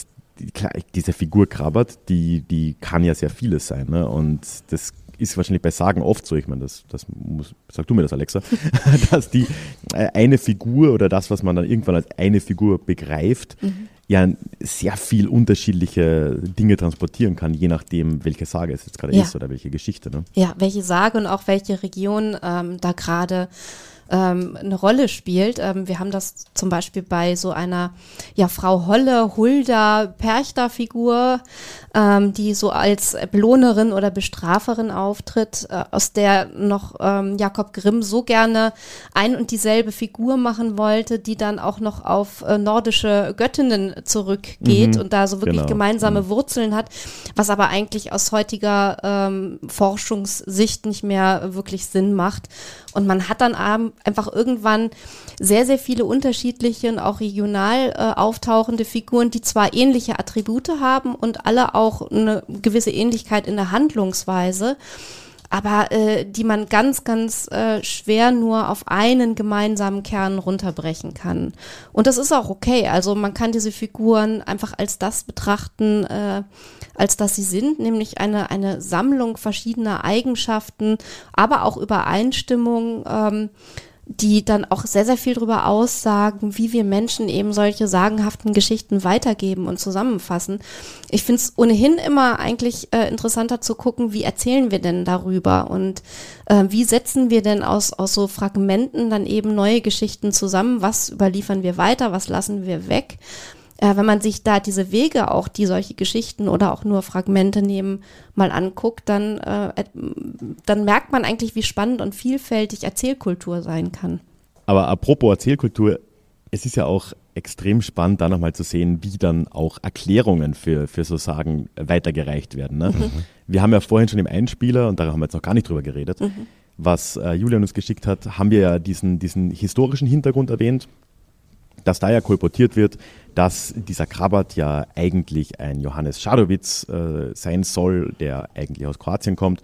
die, klar, diese Figur Krabbert, die, die kann ja sehr vieles sein. Ne? Und das ist wahrscheinlich bei Sagen oft so, ich meine, das, das muss, sag du mir das, Alexa, dass die äh, eine Figur oder das, was man dann irgendwann als eine Figur begreift, ja sehr viel unterschiedliche Dinge transportieren kann, je nachdem, welche Sage es jetzt gerade Ja. ist oder welche Geschichte. Ne? Ja, welche Sage und auch welche Region ähm, da gerade ähm, eine Rolle spielt. Ähm, wir haben das zum Beispiel bei so einer ja, Frau Holle, Hulda, Perchter-Figur, ähm, die so als Belohnerin oder Bestraferin auftritt, äh, aus der noch ähm, Jakob Grimm so gerne ein und dieselbe Figur machen wollte, die dann auch noch auf äh, nordische Göttinnen zurückgeht Mhm, und da so wirklich genau. gemeinsame Wurzeln hat, was aber eigentlich aus heutiger ähm, Forschungssicht nicht mehr wirklich Sinn macht. Und man hat dann einfach irgendwann sehr, sehr viele unterschiedliche und auch regional äh, auftauchende Figuren, die zwar ähnliche Attribute haben und alle auch eine gewisse Ähnlichkeit in der Handlungsweise, aber äh, die man ganz, ganz äh, schwer nur auf einen gemeinsamen Kern runterbrechen kann. Und das ist auch okay. Also man kann diese Figuren einfach als das betrachten, äh, als dass sie sind, nämlich eine, eine Sammlung verschiedener Eigenschaften, aber auch Übereinstimmung. Ähm, die dann auch sehr, sehr viel darüber aussagen, wie wir Menschen eben solche sagenhaften Geschichten weitergeben und zusammenfassen. Ich finde es ohnehin immer eigentlich äh, interessanter zu gucken, wie erzählen wir denn darüber und äh, wie setzen wir denn aus, aus so Fragmenten dann eben neue Geschichten zusammen, was überliefern wir weiter, was lassen wir weg. Äh, wenn man sich da diese Wege auch, die solche Geschichten oder auch nur Fragmente nehmen, mal anguckt, dann, äh, dann merkt man eigentlich, wie spannend und vielfältig Erzählkultur sein kann. Aber apropos Erzählkultur, es ist ja auch extrem spannend, da nochmal zu sehen, wie dann auch Erklärungen für, für so Sagen weitergereicht werden. Ne? Wir haben ja vorhin schon im Einspieler, und da haben wir jetzt noch gar nicht drüber geredet, was äh, Julian uns geschickt hat, haben wir ja diesen, diesen historischen Hintergrund erwähnt, dass da ja kolportiert wird, dass dieser Krabat ja eigentlich ein Johannes Schadowitz äh, sein soll, der eigentlich aus Kroatien kommt.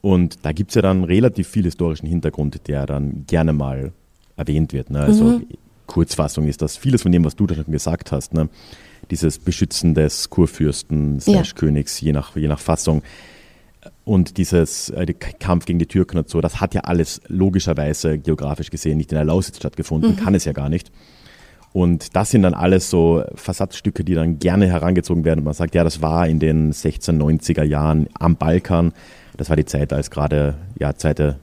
Und da gibt's ja dann relativ viel historischen Hintergrund, der dann gerne mal erwähnt wird. Ne? Also Kurzfassung ist das vieles von dem, was du da schon gesagt hast. Ne? Dieses Beschützen des Kurfürsten, Ja. Königs, je nach, je nach Fassung. Und dieses äh, Kampf gegen die Türken und so, das hat ja alles logischerweise geografisch gesehen nicht in der Lausitz stattgefunden, kann es ja gar nicht. Und das sind dann alles so Versatzstücke, die dann gerne herangezogen werden. Und man sagt, ja, das war in den 1690er Jahren am Balkan. Das war die Zeit, als gerade ja, zweite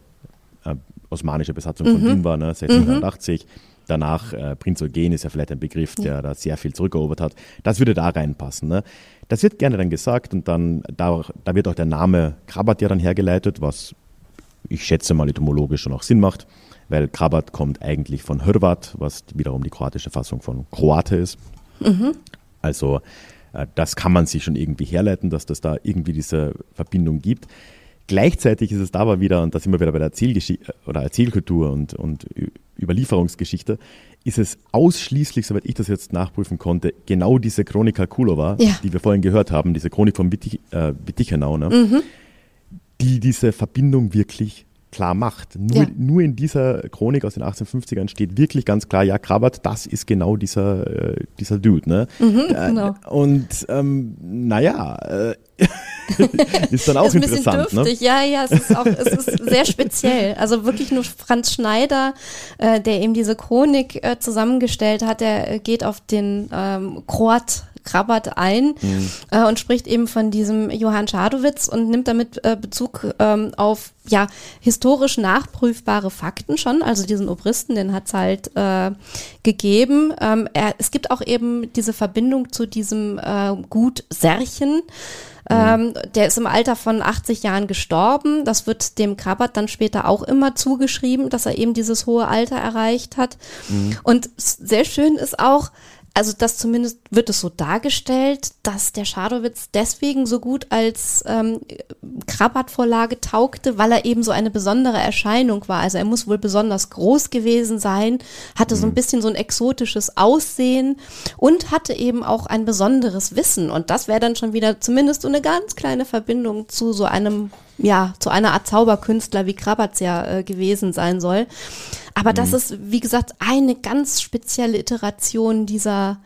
äh, osmanische Besatzung von Wien war, ne, 1680. danach, äh, Prinz Eugen ist ja vielleicht ein Begriff, der da sehr viel zurückerobert hat. Das würde da reinpassen. Ne? Das wird gerne dann gesagt und dann, da, da wird auch der Name Krabat ja dann hergeleitet, was ich schätze mal etymologisch schon auch Sinn macht, weil Krabat kommt eigentlich von Hrvat, was wiederum die kroatische Fassung von Kroate ist. Also äh, das kann man sich schon irgendwie herleiten, dass das da irgendwie diese Verbindung gibt. Gleichzeitig ist es da aber wieder, und da sind wir wieder bei der Erzählgeschichte oder Erzählkultur und, und Überlieferungsgeschichte, ist es ausschließlich, soweit ich das jetzt nachprüfen konnte, genau diese Chronika Kulova, Ja. die wir vorhin gehört haben, diese Chronik von Wittich, äh, Wittichenau, ne? die diese Verbindung wirklich klar macht. Nur, Ja. nur in dieser Chronik aus den 1850ern steht wirklich ganz klar, ja, Krabat, das ist genau dieser, äh, dieser Dude. Ne? Äh, genau. Und ähm, naja, äh, ist dann auch ist ein bisschen interessant. Ne? dürftig, ja, ja, es ist auch, es ist sehr speziell. Also wirklich nur Franz Schneider, äh, der eben diese Chronik äh, zusammengestellt hat, der äh, geht auf den ähm, Kroat Krabat ein äh, und spricht eben von diesem Johann Schadowitz und nimmt damit äh, Bezug ähm, auf ja historisch nachprüfbare Fakten schon. Also diesen Obristen, den hat's halt äh, gegeben. Ähm, er, es gibt auch eben diese Verbindung zu diesem äh, Gut Särchen. Ähm, der ist im Alter von 80 Jahren gestorben. Das wird dem Krabat dann später auch immer zugeschrieben, dass er eben dieses hohe Alter erreicht hat. Und s- sehr schön ist auch, also das zumindest wird es so dargestellt, dass der Schadowitz deswegen so gut als ähm, Krabat-Vorlage taugte, weil er eben so eine besondere Erscheinung war. Also er muss wohl besonders groß gewesen sein, hatte so ein bisschen so ein exotisches Aussehen und hatte eben auch ein besonderes Wissen. Und das wäre dann schon wieder zumindest so eine ganz kleine Verbindung zu so einem, ja, zu einer Art Zauberkünstler, wie Krabatz ja äh, gewesen sein soll. Aber das ist, wie gesagt, eine ganz spezielle Iteration dieser,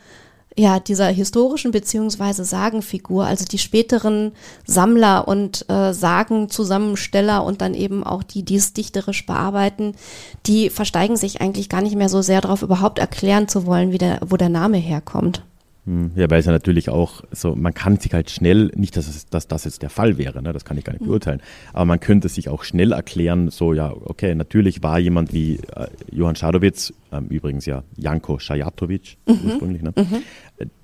ja, dieser historischen beziehungsweise Sagenfigur, also die späteren Sammler und äh, Sagenzusammensteller und dann eben auch die, die es dichterisch bearbeiten, die versteigen sich eigentlich gar nicht mehr so sehr darauf, überhaupt erklären zu wollen, wie der, wo der Name herkommt. Hm, Ja, weil es ja natürlich auch so, man kann sich halt schnell, nicht, dass, es, dass das jetzt der Fall wäre, ne, das kann ich gar nicht beurteilen, aber man könnte sich auch schnell erklären, so, ja, okay, natürlich war jemand wie äh, Johann Schadowitz, ähm, übrigens ja Janko Schajatovic ursprünglich, ne,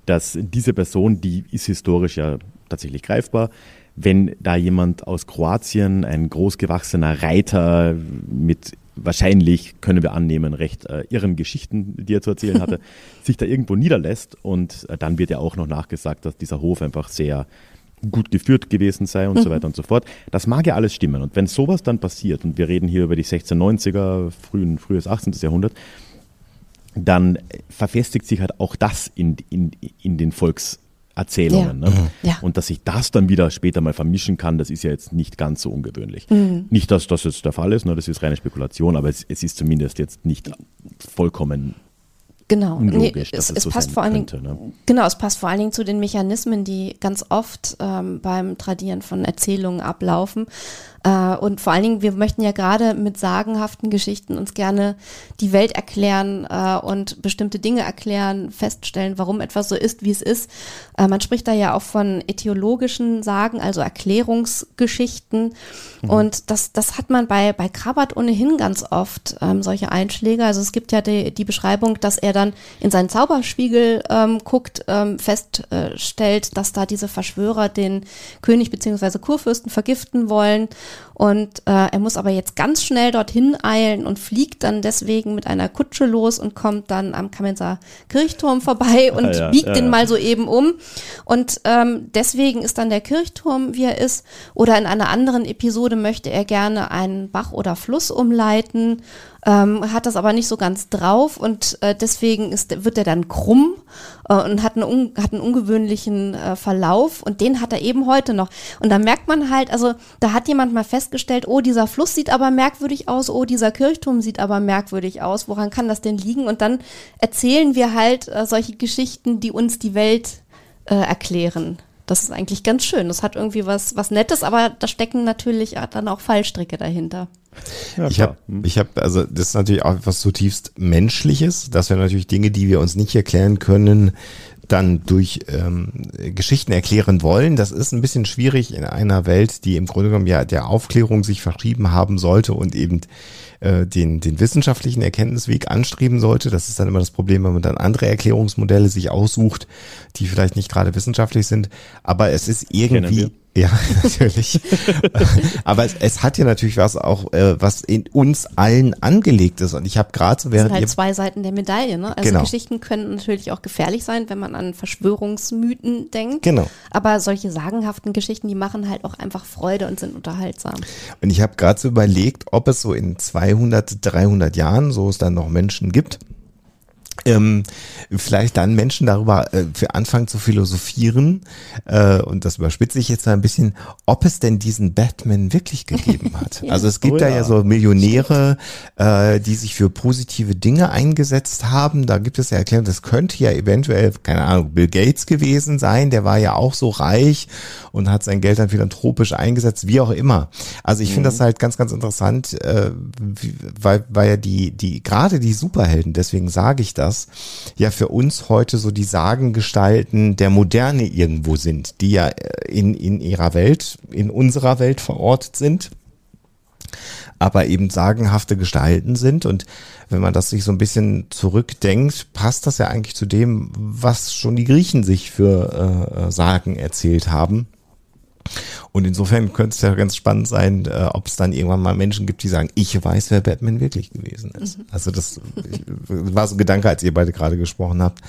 dass diese Person, die ist historisch ja tatsächlich greifbar. Wenn da jemand aus Kroatien, ein großgewachsener Reiter mit wahrscheinlich, können wir annehmen, recht äh, irren Geschichten, die er zu erzählen hatte, sich da irgendwo niederlässt und äh, dann wird ja auch noch nachgesagt, dass dieser Hof einfach sehr gut geführt gewesen sei und so weiter und so fort. Das mag ja alles stimmen. Und wenn sowas dann passiert, und wir reden hier über die 1690er, frühen, frühes 18. Jahrhundert, dann verfestigt sich halt auch das in, in, in den Volkserzählungen. Ja. Ne? Ja. Und dass sich das dann wieder später mal vermischen kann, das ist ja jetzt nicht ganz so ungewöhnlich. Mhm. Nicht, dass das jetzt der Fall ist, ne? das ist reine Spekulation, aber es, es ist zumindest jetzt nicht vollkommen Genau. unlogisch, es, es es so passt vor allen Dingen. Ne? genau, es passt vor allen Dingen zu den Mechanismen, die ganz oft ähm, beim Tradieren von Erzählungen ablaufen. Äh, und vor allen Dingen, wir möchten ja gerade mit sagenhaften Geschichten uns gerne die Welt erklären äh, und bestimmte Dinge erklären, feststellen, warum etwas so ist, wie es ist. Äh, man spricht da ja auch von etiologischen Sagen, also Erklärungsgeschichten. Und das, das hat man bei, bei Krabat ohnehin ganz oft, ähm, solche Einschläge. Also es gibt ja die, die Beschreibung, dass er dann in seinen Zauberspiegel ähm, guckt, ähm, feststellt, dass da diese Verschwörer den König beziehungsweise Kurfürsten vergiften wollen. Und äh, er muss aber jetzt ganz schnell dorthin eilen und fliegt dann deswegen mit einer Kutsche los und kommt dann am Kamenzer Kirchturm vorbei und Ah ja, biegt ja, den ja. mal so eben um. Und ähm, deswegen ist dann der Kirchturm, wie er ist. Oder in einer anderen Episode möchte er gerne einen Bach oder Fluss umleiten, ähm, hat das aber nicht so ganz drauf und äh, deswegen ist, wird er dann krumm äh, und hat einen, hat einen ungewöhnlichen äh, Verlauf und den hat er eben heute noch. Und da merkt man halt, also da hat jemand mal festgestellt, oh, dieser Fluss sieht aber merkwürdig aus, oh, dieser Kirchturm sieht aber merkwürdig aus, woran kann das denn liegen? Und dann erzählen wir halt äh, solche Geschichten, die uns die Welt äh, erklären. Das ist eigentlich ganz schön. Das hat irgendwie was, was Nettes, aber da stecken natürlich äh, dann auch Fallstricke dahinter. Ja, Ich habe, ich habe, also das ist natürlich auch etwas zutiefst Menschliches, dass wir natürlich Dinge, die wir uns nicht erklären können, dann durch ähm, Geschichten erklären wollen. Das ist ein bisschen schwierig in einer Welt, die im Grunde genommen ja der Aufklärung sich verschrieben haben sollte und eben äh, den, den wissenschaftlichen Erkenntnisweg anstreben sollte. Das ist dann immer das Problem, wenn man dann andere Erklärungsmodelle sich aussucht, die vielleicht nicht gerade wissenschaftlich sind. Aber es ist irgendwie ja, natürlich. Aber es, es, hat ja natürlich was auch, äh, was in uns allen angelegt ist. Und ich habe gerade so während das sind halt zwei Seiten der Medaille. Ne? Also genau. Geschichten können natürlich auch gefährlich sein, wenn man an Verschwörungsmythen denkt. Genau. Aber solche sagenhaften Geschichten, die machen halt auch einfach Freude und sind unterhaltsam. Und ich habe gerade so überlegt, ob es so in 200, 300 Jahren, so es dann noch Menschen gibt, ähm, vielleicht dann Menschen darüber äh, für anfangen zu philosophieren, äh, und das überspitze ich jetzt mal ein bisschen, ob es denn diesen Batman wirklich gegeben hat. ja. Also es gibt oh, da ja. ja so Millionäre, äh, die sich für positive Dinge eingesetzt haben. Da gibt es ja Erklärung, das könnte ja eventuell, keine Ahnung, Bill Gates gewesen sein, der war ja auch so reich und hat sein Geld dann philanthropisch eingesetzt, wie auch immer. Also ich mhm. finde das halt ganz, ganz interessant, äh, weil, weil ja die, die, gerade die Superhelden, deswegen sage ich das, das ja für uns heute so die Sagengestalten der Moderne irgendwo sind, die ja äh, in, in ihrer Welt, in unserer Welt verortet sind aber eben sagenhafte Gestalten sind. Und wenn man das sich so ein bisschen zurückdenkt, passt das ja eigentlich zu dem, was schon die Griechen sich für äh, Sagen erzählt haben. Und insofern könnte es ja ganz spannend sein, äh, ob es dann irgendwann mal Menschen gibt, die sagen, ich weiß, wer Batman wirklich gewesen ist. Mhm. Also das war so ein Gedanke, als ihr beide gerade gesprochen habt.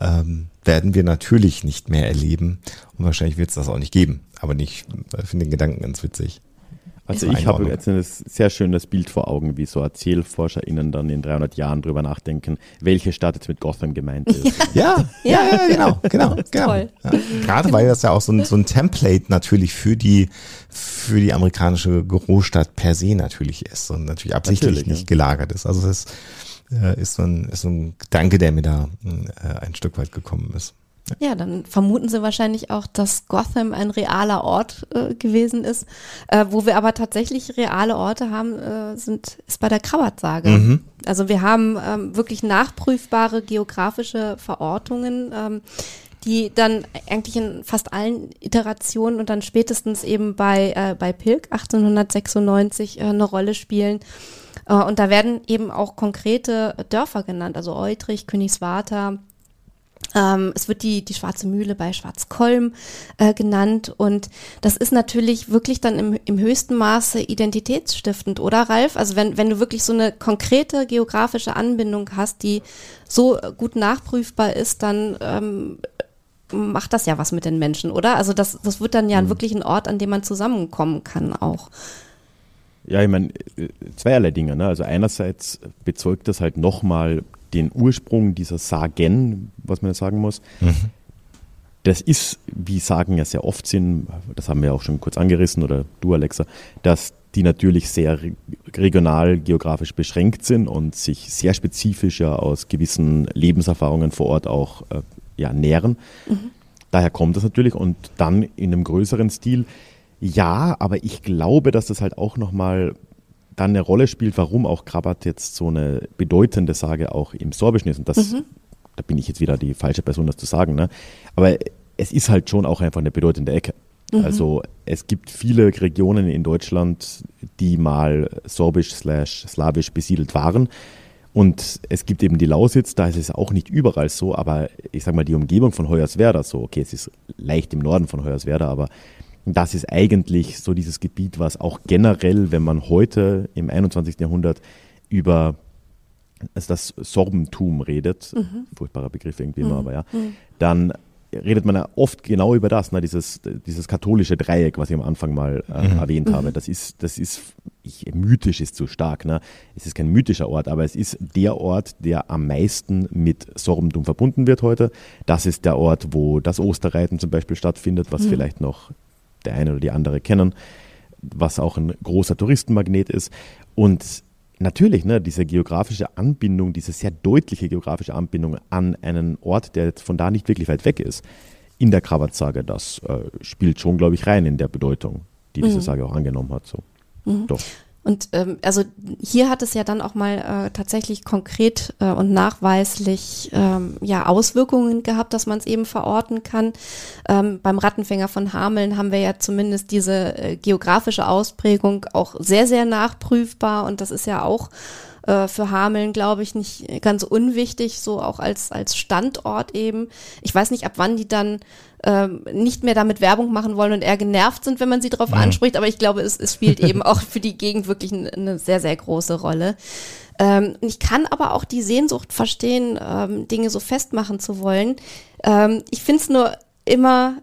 Ähm, werden wir natürlich nicht mehr erleben. Und wahrscheinlich wird es das auch nicht geben. Aber nicht, ich finde den Gedanken ganz witzig. Also ich habe jetzt ein sehr schönes Bild vor Augen, wie so ErzählforscherInnen dann in 300 Jahren drüber nachdenken, welche Stadt jetzt mit Gotham gemeint ist. Ja, ja, ja, ja genau, genau. genau. Ja. Gerade weil das ja auch so ein, so ein Template natürlich für die, für die amerikanische Großstadt per se natürlich ist und natürlich absichtlich natürlich, nicht ja. gelagert ist. Also das ist, äh, ist, so ein, ist so ein Gedanke, der mir da äh, ein Stück weit gekommen ist. Ja, dann vermuten sie wahrscheinlich auch, dass Gotham ein realer Ort äh, gewesen ist. Äh, wo wir aber tatsächlich reale Orte haben, äh, sind, ist bei der Krabat-Sage. Mhm. Also wir haben ähm, wirklich nachprüfbare geografische Verortungen, ähm, die dann eigentlich in fast allen Iterationen und dann spätestens eben bei, äh, bei Pilk 1896 äh, eine Rolle spielen. Äh, und da werden eben auch konkrete Dörfer genannt, also Eutrich, Königswarter, ähm, es wird die, die Schwarze Mühle bei Schwarzkolm äh, genannt und das ist natürlich wirklich dann im, im höchsten Maße identitätsstiftend, oder Ralf? Also wenn, wenn du wirklich so eine konkrete geografische Anbindung hast, die so gut nachprüfbar ist, dann ähm, macht das ja was mit den Menschen, oder? Also das, das wird dann ja mhm. wirklich ein Ort, an dem man zusammenkommen kann auch. Ja, ich meine, äh, zweierlei Dinge. Ne? Also einerseits bezeugt das halt nochmal den Ursprung dieser Sagen, was man ja sagen muss. Mhm. Das ist, wie Sagen ja sehr oft sind, das haben wir auch schon kurz angerissen, oder du, Alexa, dass die natürlich sehr regional geografisch beschränkt sind und sich sehr spezifisch ja aus gewissen Lebenserfahrungen vor Ort auch äh, ja, nähren. Mhm. Daher kommt das natürlich und dann in einem größeren Stil. Ja, aber ich glaube, dass das halt auch nochmal dann eine Rolle spielt, warum auch Krabat jetzt so eine bedeutende Sage auch im Sorbischen ist. Und das, mhm. da bin ich jetzt wieder die falsche Person, das zu sagen. Ne? Aber es ist halt schon auch einfach eine bedeutende Ecke. Mhm. Also es gibt viele Regionen in Deutschland, die mal sorbisch slash slawisch besiedelt waren. Und es gibt eben die Lausitz, da ist es auch nicht überall so, aber ich sag mal, die Umgebung von Hoyerswerda, so, okay, es ist leicht im Norden von Hoyerswerda, aber das ist eigentlich so dieses Gebiet, was auch generell, wenn man heute im 21. Jahrhundert über also das Sorbentum redet, mhm. furchtbarer Begriff irgendwie immer, mhm. aber ja, mhm. dann redet man ja oft genau über das, ne, dieses, dieses katholische Dreieck, was ich am Anfang mal äh, mhm. erwähnt habe. Mhm. Das ist, das ist, ich, mythisch ist zu stark, ne? Es ist kein mythischer Ort, aber es ist der Ort, der am meisten mit Sorbentum verbunden wird heute. Das ist der Ort, wo das Osterreiten zum Beispiel stattfindet, was mhm. vielleicht noch der eine oder die andere kennen, was auch ein großer Touristenmagnet ist. Und natürlich, ne, diese geografische Anbindung, diese sehr deutliche geografische Anbindung an einen Ort, der jetzt von da nicht wirklich weit weg ist, in der Krabat-Sage, das äh, spielt schon, glaube ich, rein in der Bedeutung, die diese mhm. Sage auch angenommen hat. So. Mhm. Doch. Und ähm, also hier hat es ja dann auch mal äh, tatsächlich konkret äh, und nachweislich ähm, ja Auswirkungen gehabt, dass man es eben verorten kann. Ähm, beim Rattenfänger von Hameln haben wir ja zumindest diese äh, geografische Ausprägung auch sehr, sehr nachprüfbar und das ist ja auch äh, für Hameln, glaube ich, nicht ganz unwichtig, so auch als, als Standort eben. Ich weiß nicht, ab wann die dann ähm, nicht mehr damit Werbung machen wollen und eher genervt sind, wenn man sie darauf mhm. anspricht, aber ich glaube, es, es spielt eben auch für die Gegend wirklich eine sehr, sehr große Rolle. Ähm, ich kann aber auch die Sehnsucht verstehen, ähm, Dinge so festmachen zu wollen. Ähm, ich finde es nur immer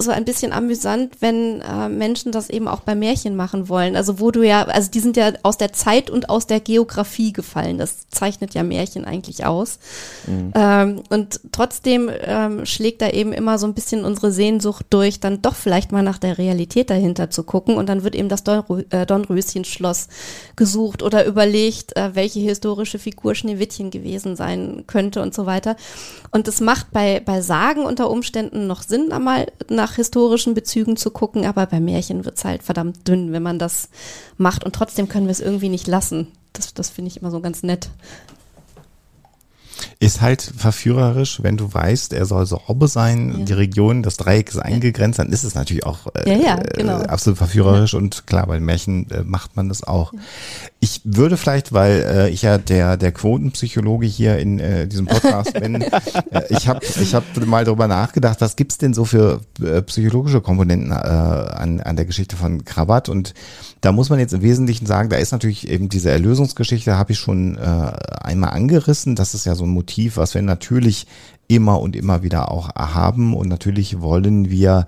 so ein bisschen amüsant, wenn äh, Menschen das eben auch bei Märchen machen wollen. Also wo du ja, also die sind ja aus der Zeit und aus der Geografie gefallen. Das zeichnet ja Märchen eigentlich aus. Mhm. Ähm, und trotzdem ähm, schlägt da eben immer so ein bisschen unsere Sehnsucht durch, dann doch vielleicht mal nach der Realität dahinter zu gucken. Und dann wird eben das Don, äh, Dornröschen-Schloss gesucht oder überlegt, äh, welche historische Figur Schneewittchen gewesen sein könnte und so weiter. Und das macht bei, bei Sagen unter Umständen noch Sinn, einmal nach nach historischen Bezügen zu gucken, aber bei Märchen wird es halt verdammt dünn, wenn man das macht. Und trotzdem können wir es irgendwie nicht lassen. Das, das finde ich immer so ganz nett. Ist halt verführerisch, wenn du weißt, er soll Sorbe sein, ja. die Region, das Dreieck ist eingegrenzt, dann ist es natürlich auch äh, ja, ja, genau. äh, absolut verführerisch und klar, bei Märchen äh, macht man das auch. Ich würde vielleicht, weil äh, ich ja der der Quotenpsychologe hier in äh, diesem Podcast bin, äh, ich habe ich hab mal darüber nachgedacht, was gibt's denn so für psychologische Komponenten an, an der Geschichte von Krabat und da muss man jetzt im Wesentlichen sagen, da ist natürlich eben diese Erlösungsgeschichte, habe ich schon äh, einmal angerissen, das ist ja so ein Motiv, was wir natürlich immer und immer wieder auch haben und natürlich wollen wir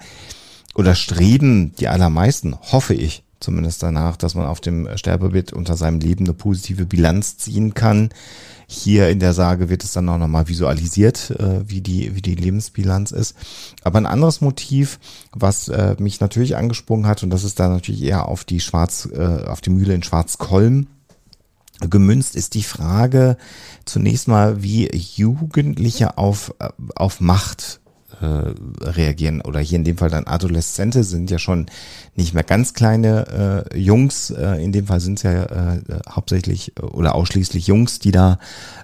oder streben die allermeisten, hoffe ich, zumindest danach, dass man auf dem Sterbebett unter seinem Leben eine positive Bilanz ziehen kann. Hier in der Sage wird es dann auch nochmal visualisiert, äh, wie, die, wie die Lebensbilanz ist. Aber ein anderes Motiv, was äh, mich natürlich angesprungen hat, und das ist da natürlich eher auf die Schwarz, äh, auf die Mühle in Schwarzkolm gemünzt, ist die Frage zunächst mal, wie Jugendliche auf, äh, auf Macht äh, reagieren. Oder hier in dem Fall dann Adoleszente sind ja schon nicht mehr ganz kleine äh, Jungs, äh, in dem Fall sind es ja äh, hauptsächlich äh, oder ausschließlich Jungs, die da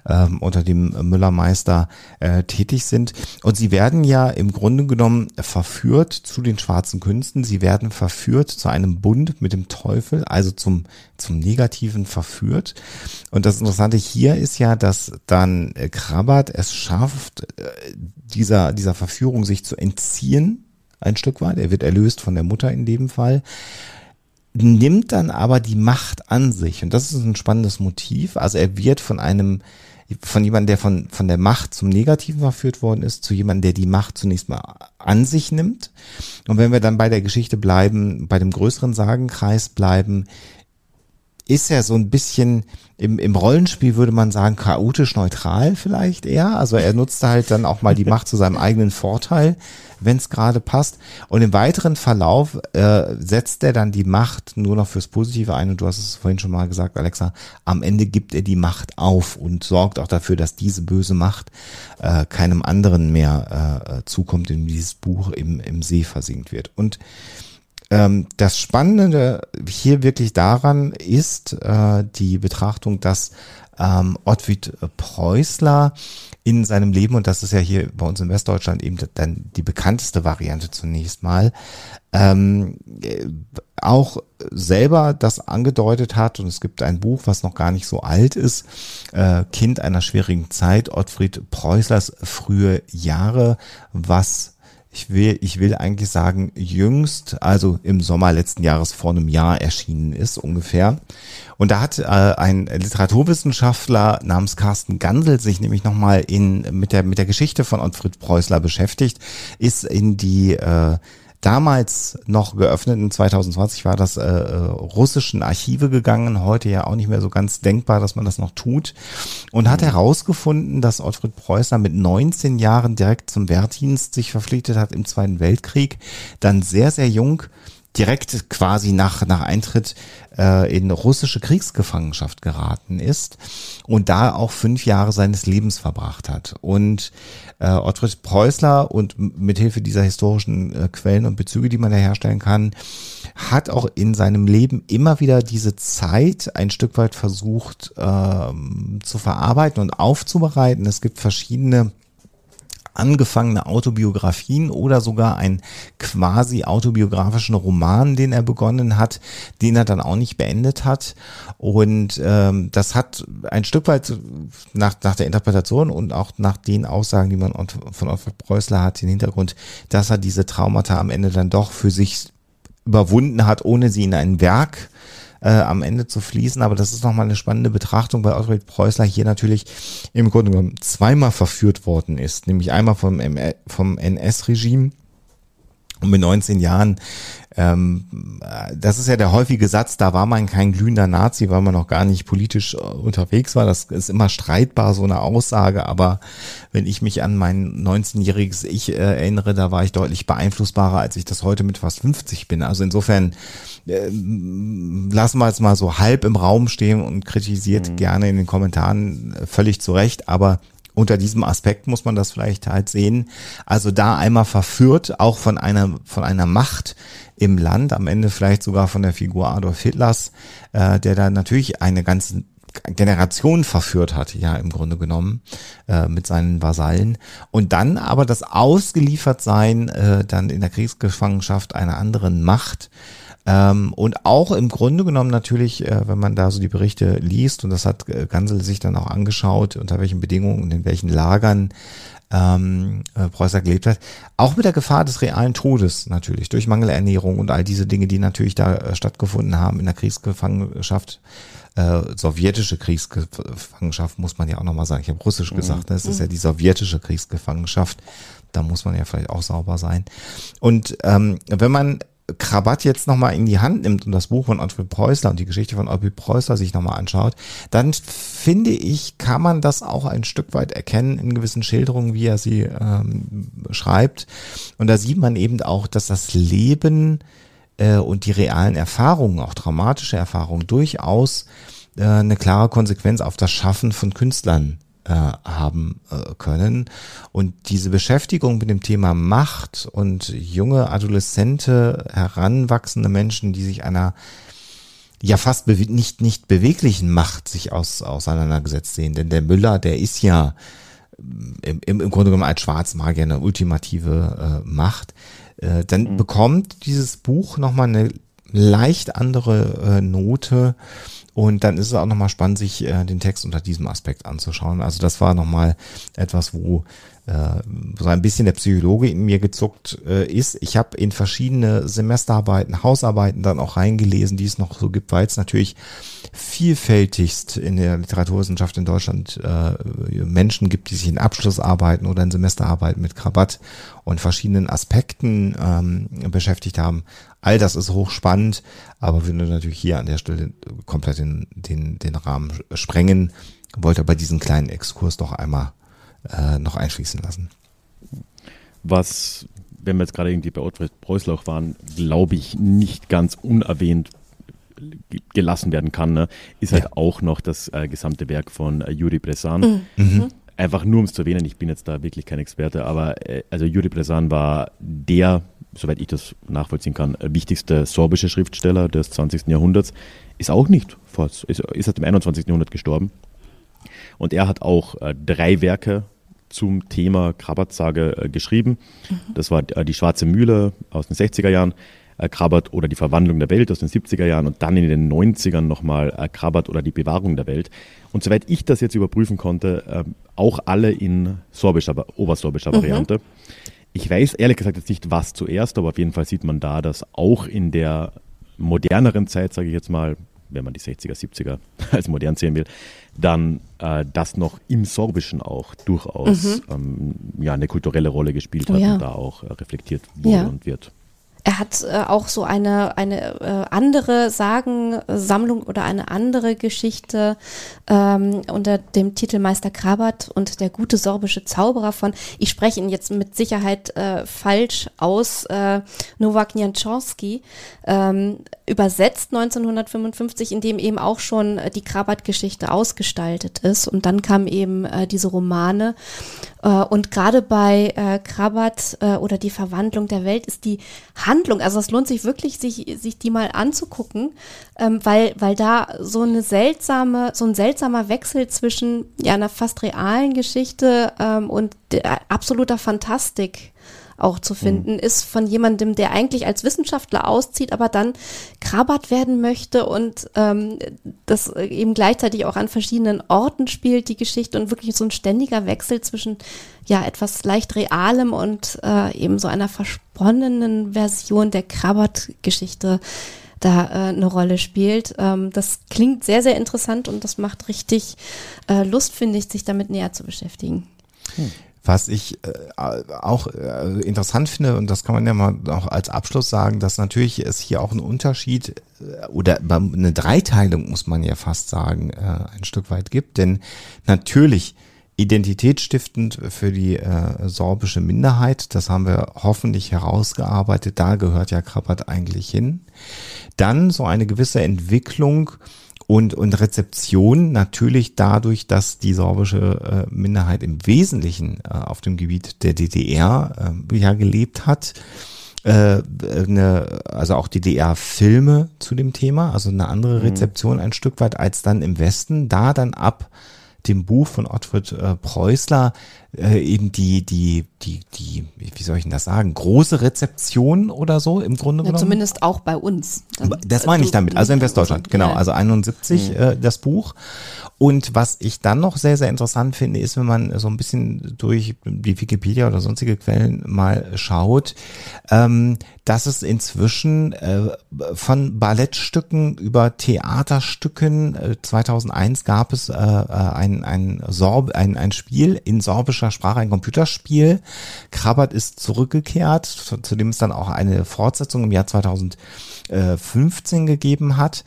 ähm, unter dem Müllermeister äh, tätig sind. Und sie werden ja im Grunde genommen verführt zu den schwarzen Künsten, sie werden verführt zu einem Bund mit dem Teufel, also zum zum Negativen verführt. Und das Interessante hier ist ja, dass dann äh, Krabat es schafft, äh, dieser, dieser Verführung sich zu entziehen, ein Stück weit. Er wird erlöst von der Mutter in dem Fall nimmt dann aber die Macht an sich. Und das ist ein spannendes Motiv. Also er wird von einem, von jemandem, der von, von der Macht zum Negativen verführt worden ist, zu jemandem, der die Macht zunächst mal an sich nimmt. Und wenn wir dann bei der Geschichte bleiben, bei dem größeren Sagenkreis bleiben, ist er so ein bisschen im, im Rollenspiel würde man sagen chaotisch neutral vielleicht eher. Also er nutzt halt dann auch mal die Macht zu seinem eigenen Vorteil, wenn es gerade passt. Und im weiteren Verlauf äh, setzt er dann die Macht nur noch fürs Positive ein. Und du hast es vorhin schon mal gesagt, Alexa, am Ende gibt er die Macht auf und sorgt auch dafür, dass diese böse Macht äh, keinem anderen mehr äh, zukommt, in dieses Buch im, im See versinkt wird. Und ähm, das Spannende hier wirklich daran ist äh, die Betrachtung, dass ähm, Ottwit Preußler in seinem Leben, und das ist ja hier bei uns in Westdeutschland eben dann die bekannteste Variante zunächst mal, ähm, auch selber das angedeutet hat, und es gibt ein Buch, was noch gar nicht so alt ist, äh, Kind einer schwierigen Zeit, Ottfried Preußlers frühe Jahre, was ich will, ich will eigentlich sagen, jüngst, also im Sommer letzten Jahres vor einem Jahr erschienen ist ungefähr. Und da hat äh, ein Literaturwissenschaftler namens Carsten Gansel sich nämlich nochmal in, mit der, mit der Geschichte von Ottfried Preußler beschäftigt, ist in die äh, damals noch geöffneten, 2020 war das äh, äh, russischen Archive gegangen, heute ja auch nicht mehr so ganz denkbar, dass man das noch tut. Und hat herausgefunden, dass Ottfried Preußler mit 19 Jahren direkt zum Wehrdienst sich verpflichtet hat im Zweiten Weltkrieg, dann sehr, sehr jung direkt quasi nach, nach Eintritt äh, in russische Kriegsgefangenschaft geraten ist und da auch fünf Jahre seines Lebens verbracht hat. Und äh, Ottfried Preußler und mithilfe dieser historischen äh, Quellen und Bezüge, die man da herstellen kann, hat auch in seinem Leben immer wieder diese Zeit ein Stück weit versucht ähm, zu verarbeiten und aufzubereiten. Es gibt verschiedene angefangene Autobiografien oder sogar einen quasi autobiografischen Roman, den er begonnen hat, den er dann auch nicht beendet hat. Und ähm, das hat ein Stück weit nach, nach der Interpretation und auch nach den Aussagen, die man von Otto Preußler hat, den Hintergrund, dass er diese Traumata am Ende dann doch für sich überwunden hat, ohne sie in ein Werk äh, am Ende zu fließen. Aber das ist nochmal eine spannende Betrachtung, weil Ottfried Preußler hier natürlich im Grunde genommen zweimal verführt worden ist. Nämlich einmal vom, vom NS-Regime und mit 19 Jahren, ähm, das ist ja der häufige Satz, da war man kein glühender Nazi, weil man noch gar nicht politisch äh, unterwegs war. Das ist immer streitbar, so eine Aussage. Aber wenn ich mich an mein 19-jähriges Ich äh, erinnere, da war ich deutlich beeinflussbarer, als ich das heute mit fast 50 bin. Also insofern äh, lassen wir es mal so halb im Raum stehen und kritisiert mhm. gerne in den Kommentaren äh, völlig zu Recht. Aber unter diesem Aspekt muss man das vielleicht halt sehen. Also da einmal verführt, auch von einer, von einer Macht im Land, am Ende vielleicht sogar von der Figur Adolf Hitlers, äh, der da natürlich eine ganze Generation verführt hat, ja im Grunde genommen äh, mit seinen Vasallen und dann aber das Ausgeliefertsein äh, dann in der Kriegsgefangenschaft einer anderen Macht ähm, und auch im Grunde genommen natürlich, äh, wenn man da so die Berichte liest, und das hat äh, Gansel sich dann auch angeschaut, unter welchen Bedingungen und in welchen Lagern ähm, äh, Preußer gelebt hat, auch mit der Gefahr des realen Todes natürlich, durch Mangelernährung und all diese Dinge, die natürlich da äh, stattgefunden haben in der Kriegsgefangenschaft. Äh, sowjetische Kriegsgefangenschaft muss man ja auch nochmal sagen. Ich habe russisch mhm. gesagt, ne? es ist ja die sowjetische Kriegsgefangenschaft. Da muss man ja vielleicht auch sauber sein. Und ähm, wenn man Krabat jetzt nochmal in die Hand nimmt und das Buch von Ottfried Preußler und die Geschichte von Ottfried Preußler sich nochmal anschaut, dann finde ich, kann man das auch ein Stück weit erkennen in gewissen Schilderungen, wie er sie ähm, schreibt. Und da sieht man eben auch, dass das Leben äh, und die realen Erfahrungen, auch traumatische Erfahrungen, durchaus äh, eine klare Konsequenz auf das Schaffen von Künstlern äh, haben äh, können. Und diese Beschäftigung mit dem Thema Macht und junge, adoleszente, heranwachsende Menschen, die sich einer ja fast nicht, nicht beweglichen Macht sich aus, auseinandergesetzt sehen. Denn der Müller, der ist ja im, im, im Grunde genommen als Schwarzmagier eine ultimative äh, Macht. Äh, dann mhm. bekommt dieses Buch nochmal eine leicht andere äh, Note und dann ist es auch nochmal spannend, sich äh, den Text unter diesem Aspekt anzuschauen. Also das war nochmal etwas, wo äh, so ein bisschen der Psychologe in mir gezuckt äh, ist. Ich habe in verschiedene Semesterarbeiten, Hausarbeiten dann auch reingelesen, die es noch so gibt, weil es natürlich vielfältigst in der Literaturwissenschaft in Deutschland äh, Menschen gibt, die sich in Abschlussarbeiten oder in Semesterarbeiten mit Krawatt und verschiedenen Aspekten ähm, beschäftigt haben. All das ist hochspannend, aber würde natürlich hier an der Stelle komplett den, den, den Rahmen sprengen. Wollte aber diesen kleinen Exkurs doch einmal äh, noch einschließen lassen. Was, wenn wir jetzt gerade irgendwie bei Ottfried Preußlauch waren, glaube ich, nicht ganz unerwähnt gelassen werden kann, ne, ist halt ja. auch noch das äh, gesamte Werk von äh, Juri Bressan. Mhm. mhm. Einfach nur um es zu erwähnen, ich bin jetzt da wirklich kein Experte, aber äh, also Juri Bressan war der, soweit ich das nachvollziehen kann, äh, wichtigste sorbische Schriftsteller des 20. Jahrhunderts. Ist auch nicht, ist, ist seit dem 21. Jahrhundert gestorben. Und er hat auch äh, drei Werke zum Thema Krabat-Sage äh, geschrieben. Mhm. Das war die Schwarze Mühle aus den 60er Jahren, Krabat oder die Verwandlung der Welt aus den 70er Jahren und dann in den 90ern nochmal Krabat oder die Bewahrung der Welt. Und soweit ich das jetzt überprüfen konnte, auch alle in sorbischer, obersorbischer mhm. Variante. Ich weiß ehrlich gesagt jetzt nicht, was zuerst, aber auf jeden Fall sieht man da, dass auch in der moderneren Zeit, sage ich jetzt mal, wenn man die 60er, 70er als modern sehen will, dann äh, das noch im Sorbischen auch durchaus mhm. ähm, ja, eine kulturelle Rolle gespielt hat oh ja. und da auch äh, reflektiert wurde ja. und wird. Er hat äh, auch so eine, eine äh, andere Sagensammlung oder eine andere Geschichte ähm, unter dem Titel Meister Krabat und der gute sorbische Zauberer von, ich spreche ihn jetzt mit Sicherheit äh, falsch aus, äh, Nowak Nianczorski, ähm, übersetzt 1955, in dem eben auch schon äh, die Krabat-Geschichte ausgestaltet ist. Und dann kamen eben äh, diese Romane. Äh, und gerade bei äh, Krabat äh, oder die Verwandlung der Welt ist die Handlung. Also es lohnt sich wirklich, sich, sich die mal anzugucken, ähm, weil, weil da so eine seltsame, so ein seltsamer Wechsel zwischen ja einer fast realen Geschichte ähm, und absoluter Fantastik auch zu finden mhm. ist von jemandem, der eigentlich als Wissenschaftler auszieht, aber dann Krabat werden möchte und ähm, das eben gleichzeitig auch an verschiedenen Orten spielt, die Geschichte und wirklich so ein ständiger Wechsel zwischen ja etwas leicht Realem und äh, eben so einer versponnenen Version der Krabat-Geschichte da äh, eine Rolle spielt. Ähm, das klingt sehr, sehr interessant und das macht richtig äh, Lust, finde ich, sich damit näher zu beschäftigen. Hm. Was ich äh, auch äh, interessant finde, und das kann man ja mal auch als Abschluss sagen, dass natürlich es hier auch einen Unterschied äh, oder eine Dreiteilung, muss man ja fast sagen, äh, ein Stück weit gibt. Denn natürlich identitätsstiftend für die äh, sorbische Minderheit, das haben wir hoffentlich herausgearbeitet, da gehört ja Krabbat eigentlich hin. Dann so eine gewisse Entwicklung und, und Rezeption natürlich dadurch, dass die sorbische äh, Minderheit im Wesentlichen äh, auf dem Gebiet der DDR äh, ja gelebt hat. Äh, eine, also auch DDR-Filme zu dem Thema, also eine andere mhm. Rezeption mhm. ein Stück weit als dann im Westen, da dann ab dem Buch von Ottfried äh, Preußler äh, eben die, die, die, die, wie soll ich denn das sagen, große Rezeption oder so im Grunde ja, genommen. Zumindest auch bei uns. Dann, das meine ich damit, also in Westdeutschland, genau, also 71 mhm. äh, das Buch. Und was ich dann noch sehr, sehr interessant finde, ist, wenn man so ein bisschen durch die Wikipedia oder sonstige Quellen mal schaut, ähm, dass es inzwischen äh, von Ballettstücken über Theaterstücken, äh, 2001 gab es äh, äh, ein, ein, Sorb, ein, ein Spiel in sorbischer Sprache, ein Computerspiel. Krabbert ist zurückgekehrt, zu, zu dem es dann auch eine Fortsetzung im Jahr 2015 gegeben hat.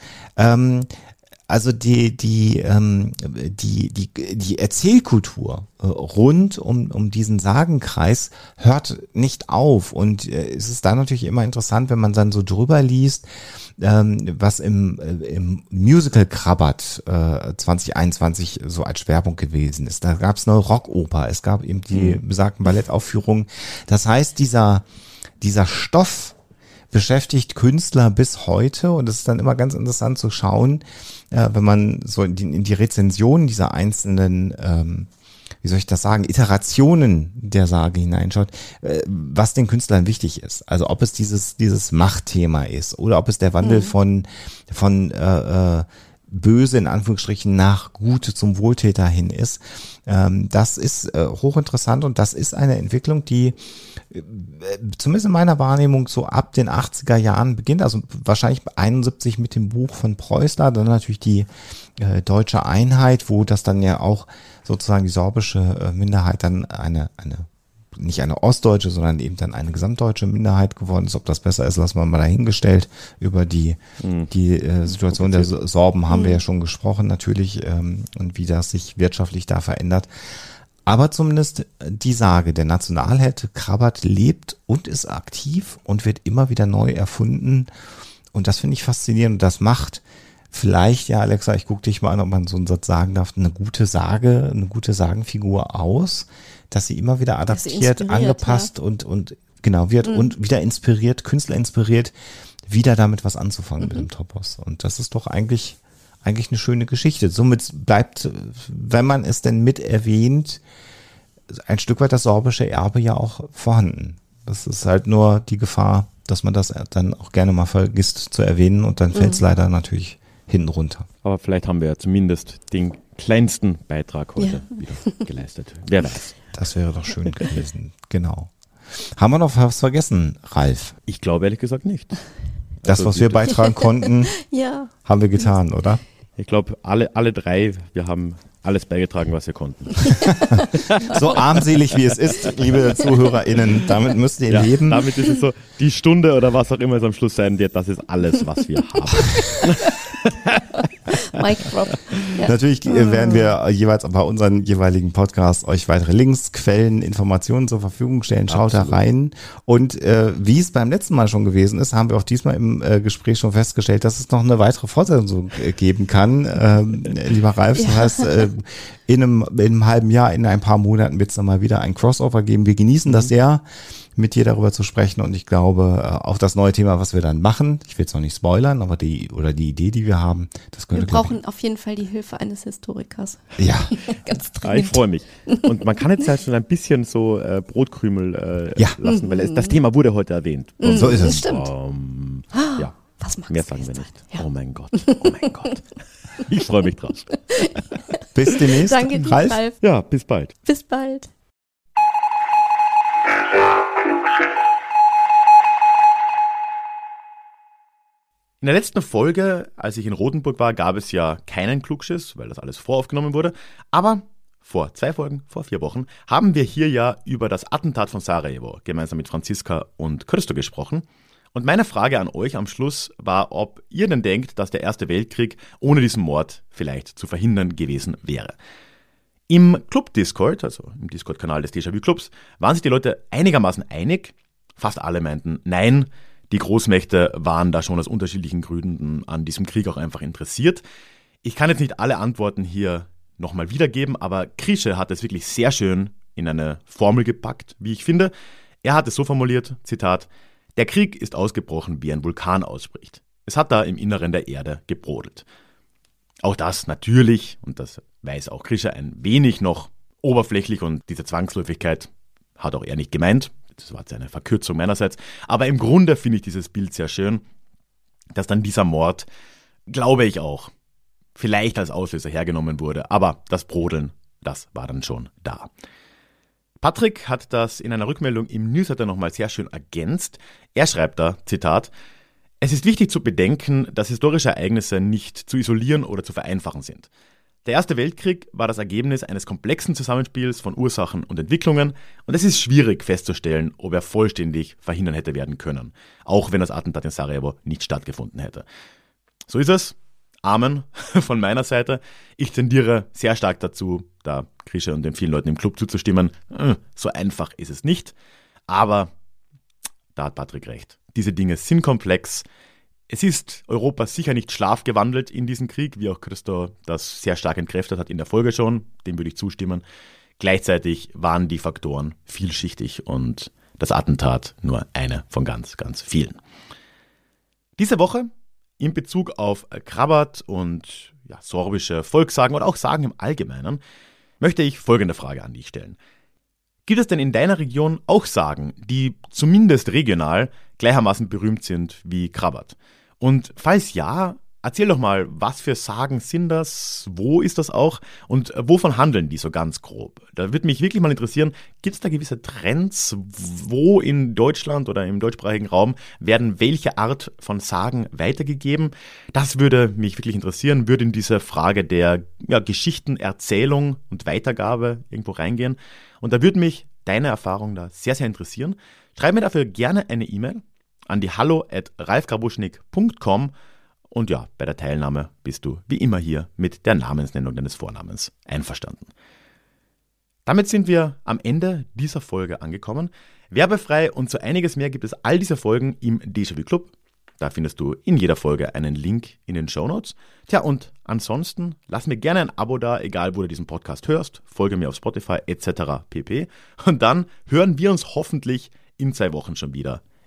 Also die, die, ähm, die, die, die Erzählkultur äh, rund um, um diesen Sagenkreis hört nicht auf. Und äh, es ist da natürlich immer interessant, wenn man dann so drüber liest, ähm, was im, äh, im Musical Krabbert äh, 2021 so als Schwerpunkt gewesen ist. Da gab es eine Rockoper, es gab eben die mhm. besagten Ballettaufführungen. Das heißt, dieser, dieser Stoff, beschäftigt Künstler bis heute und es ist dann immer ganz interessant zu schauen, äh, wenn man so in die, in die Rezensionen dieser einzelnen ähm, wie soll ich das sagen, Iterationen der Sage hineinschaut, äh, was den Künstlern wichtig ist. Also ob es dieses, dieses Machtthema ist oder ob es der Wandel mhm. von, von äh, äh, böse in Anführungsstrichen nach gut zum Wohltäter hin ist. Ähm, das ist äh, hochinteressant und das ist eine Entwicklung, die zumindest in meiner Wahrnehmung so ab den 80er Jahren beginnt, also wahrscheinlich 71 mit dem Buch von Preußler, dann natürlich die äh, deutsche Einheit, wo das dann ja auch sozusagen die sorbische äh, Minderheit dann eine, eine nicht eine ostdeutsche, sondern eben dann eine gesamtdeutsche Minderheit geworden ist. Ob das besser ist, lassen wir mal dahingestellt. Über die, mhm. die äh, Situation der Sorben haben mhm. wir ja schon gesprochen, natürlich, ähm, und wie das sich wirtschaftlich da verändert. Aber zumindest die Sage, der Nationalheld Krabbert lebt und ist aktiv und wird immer wieder neu erfunden. Und das finde ich faszinierend. Und das macht vielleicht, ja, Alexa, ich gucke dich mal an, ob man so einen Satz sagen darf, eine gute Sage, eine gute Sagenfigur aus dass sie immer wieder adaptiert, angepasst ja. und, und genau wird mhm. und wieder inspiriert, Künstler inspiriert, wieder damit was anzufangen mhm. mit dem Topos. Und das ist doch eigentlich, eigentlich eine schöne Geschichte. Somit bleibt, wenn man es denn mit erwähnt, ein Stück weit das sorbische Erbe ja auch vorhanden. Das ist halt nur die Gefahr, dass man das dann auch gerne mal vergisst zu erwähnen und dann fällt es mhm. leider natürlich hinten runter. Aber vielleicht haben wir ja zumindest den kleinsten Beitrag heute ja. wieder geleistet. Wer weiß. Das wäre doch schön gewesen. Genau. Haben wir noch was vergessen, Ralf? Ich glaube ehrlich gesagt nicht. Das, also was wir beitragen konnten, ja. haben wir getan, oder? Ich glaube, alle, alle drei, wir haben alles beigetragen, was wir konnten. so armselig wie es ist, liebe ZuhörerInnen, damit müsst ihr ja, leben. Damit ist es so, die Stunde oder was auch immer es am Schluss sein wird, das ist alles, was wir haben. Mike Drop. Ja. Natürlich äh, werden wir jeweils bei unseren jeweiligen Podcasts euch weitere Links, Quellen, Informationen zur Verfügung stellen. Schaut Absolut. da rein. Und äh, wie es beim letzten Mal schon gewesen ist, haben wir auch diesmal im äh, Gespräch schon festgestellt, dass es noch eine weitere Fortsetzung äh, geben kann. Ähm, lieber Ralf, ja. das heißt, äh, in, einem, in einem halben Jahr, in ein paar Monaten wird es dann mal wieder ein Crossover geben. Wir genießen mhm. das sehr mit dir darüber zu sprechen. Und ich glaube, äh, auch das neue Thema, was wir dann machen, ich will es noch nicht spoilern, aber die oder die Idee, die wir haben, das könnte. Wir brauchen ich, auf jeden Fall die Hilfe eines Historikers. Ja, ganz dringend. Ja, ich freue mich. Und man kann jetzt halt schon ein bisschen so äh, Brotkrümel äh, ja. lassen, weil es, das Thema wurde heute erwähnt. Und so ist es. Stimmt. Um, ja. Was Mehr sagen wir nicht. Ja. Oh mein Gott. Oh mein Gott. Ich freue mich drauf. Bis demnächst. Danke dir, Ralf. Ralf. Ja, bis bald. Bis bald. In der letzten Folge, als ich in Rotenburg war, gab es ja keinen Klugschiss, weil das alles voraufgenommen wurde. Aber vor zwei Folgen, vor vier Wochen, haben wir hier ja über das Attentat von Sarajevo gemeinsam mit Franziska und Christo gesprochen. Und meine Frage an euch am Schluss war, ob ihr denn denkt, dass der Erste Weltkrieg ohne diesen Mord vielleicht zu verhindern gewesen wäre. Im Club Discord, also im Discord-Kanal des Déjà-vu Clubs, waren sich die Leute einigermaßen einig. Fast alle meinten, nein, die Großmächte waren da schon aus unterschiedlichen Gründen an diesem Krieg auch einfach interessiert. Ich kann jetzt nicht alle Antworten hier nochmal wiedergeben, aber Krische hat es wirklich sehr schön in eine Formel gepackt, wie ich finde. Er hat es so formuliert, Zitat, der Krieg ist ausgebrochen, wie ein Vulkan ausbricht. Es hat da im Inneren der Erde gebrodelt. Auch das natürlich, und das weiß auch Krische ein wenig noch oberflächlich und diese Zwangsläufigkeit hat auch er nicht gemeint das war jetzt eine Verkürzung meinerseits, aber im Grunde finde ich dieses Bild sehr schön, dass dann dieser Mord, glaube ich auch, vielleicht als Auslöser hergenommen wurde, aber das Brodeln, das war dann schon da. Patrick hat das in einer Rückmeldung im Newsletter nochmal sehr schön ergänzt. Er schreibt da, Zitat, es ist wichtig zu bedenken, dass historische Ereignisse nicht zu isolieren oder zu vereinfachen sind. Der Erste Weltkrieg war das Ergebnis eines komplexen Zusammenspiels von Ursachen und Entwicklungen und es ist schwierig festzustellen, ob er vollständig verhindern hätte werden können, auch wenn das Attentat in Sarajevo nicht stattgefunden hätte. So ist es. Amen von meiner Seite. Ich tendiere sehr stark dazu, da Krische und den vielen Leuten im Club zuzustimmen. Äh, so einfach ist es nicht. Aber da hat Patrick recht. Diese Dinge sind komplex. Es ist Europa sicher nicht schlafgewandelt in diesem Krieg, wie auch Christo das sehr stark entkräftet hat in der Folge schon. Dem würde ich zustimmen. Gleichzeitig waren die Faktoren vielschichtig und das Attentat nur eine von ganz, ganz vielen. Diese Woche in Bezug auf Krabat und ja, sorbische Volkssagen oder auch Sagen im Allgemeinen möchte ich folgende Frage an dich stellen. Gibt es denn in deiner Region auch Sagen, die zumindest regional gleichermaßen berühmt sind wie Krabat? Und falls ja, erzähl doch mal, was für Sagen sind das? Wo ist das auch? Und wovon handeln die so ganz grob? Da würde mich wirklich mal interessieren, gibt es da gewisse Trends? Wo in Deutschland oder im deutschsprachigen Raum werden welche Art von Sagen weitergegeben? Das würde mich wirklich interessieren, würde in diese Frage der ja, Geschichtenerzählung und Weitergabe irgendwo reingehen. Und da würde mich deine Erfahrung da sehr, sehr interessieren. Schreib mir dafür gerne eine E-Mail an die hallo at ralfgrabuschnik.com und ja, bei der Teilnahme bist du wie immer hier mit der Namensnennung deines Vornamens einverstanden. Damit sind wir am Ende dieser Folge angekommen. Werbefrei und so einiges mehr gibt es all diese Folgen im Déjà-vu Club. Da findest du in jeder Folge einen Link in den Show Notes. Tja, und ansonsten lass mir gerne ein Abo da, egal wo du diesen Podcast hörst. Folge mir auf Spotify etc. pp. Und dann hören wir uns hoffentlich in zwei Wochen schon wieder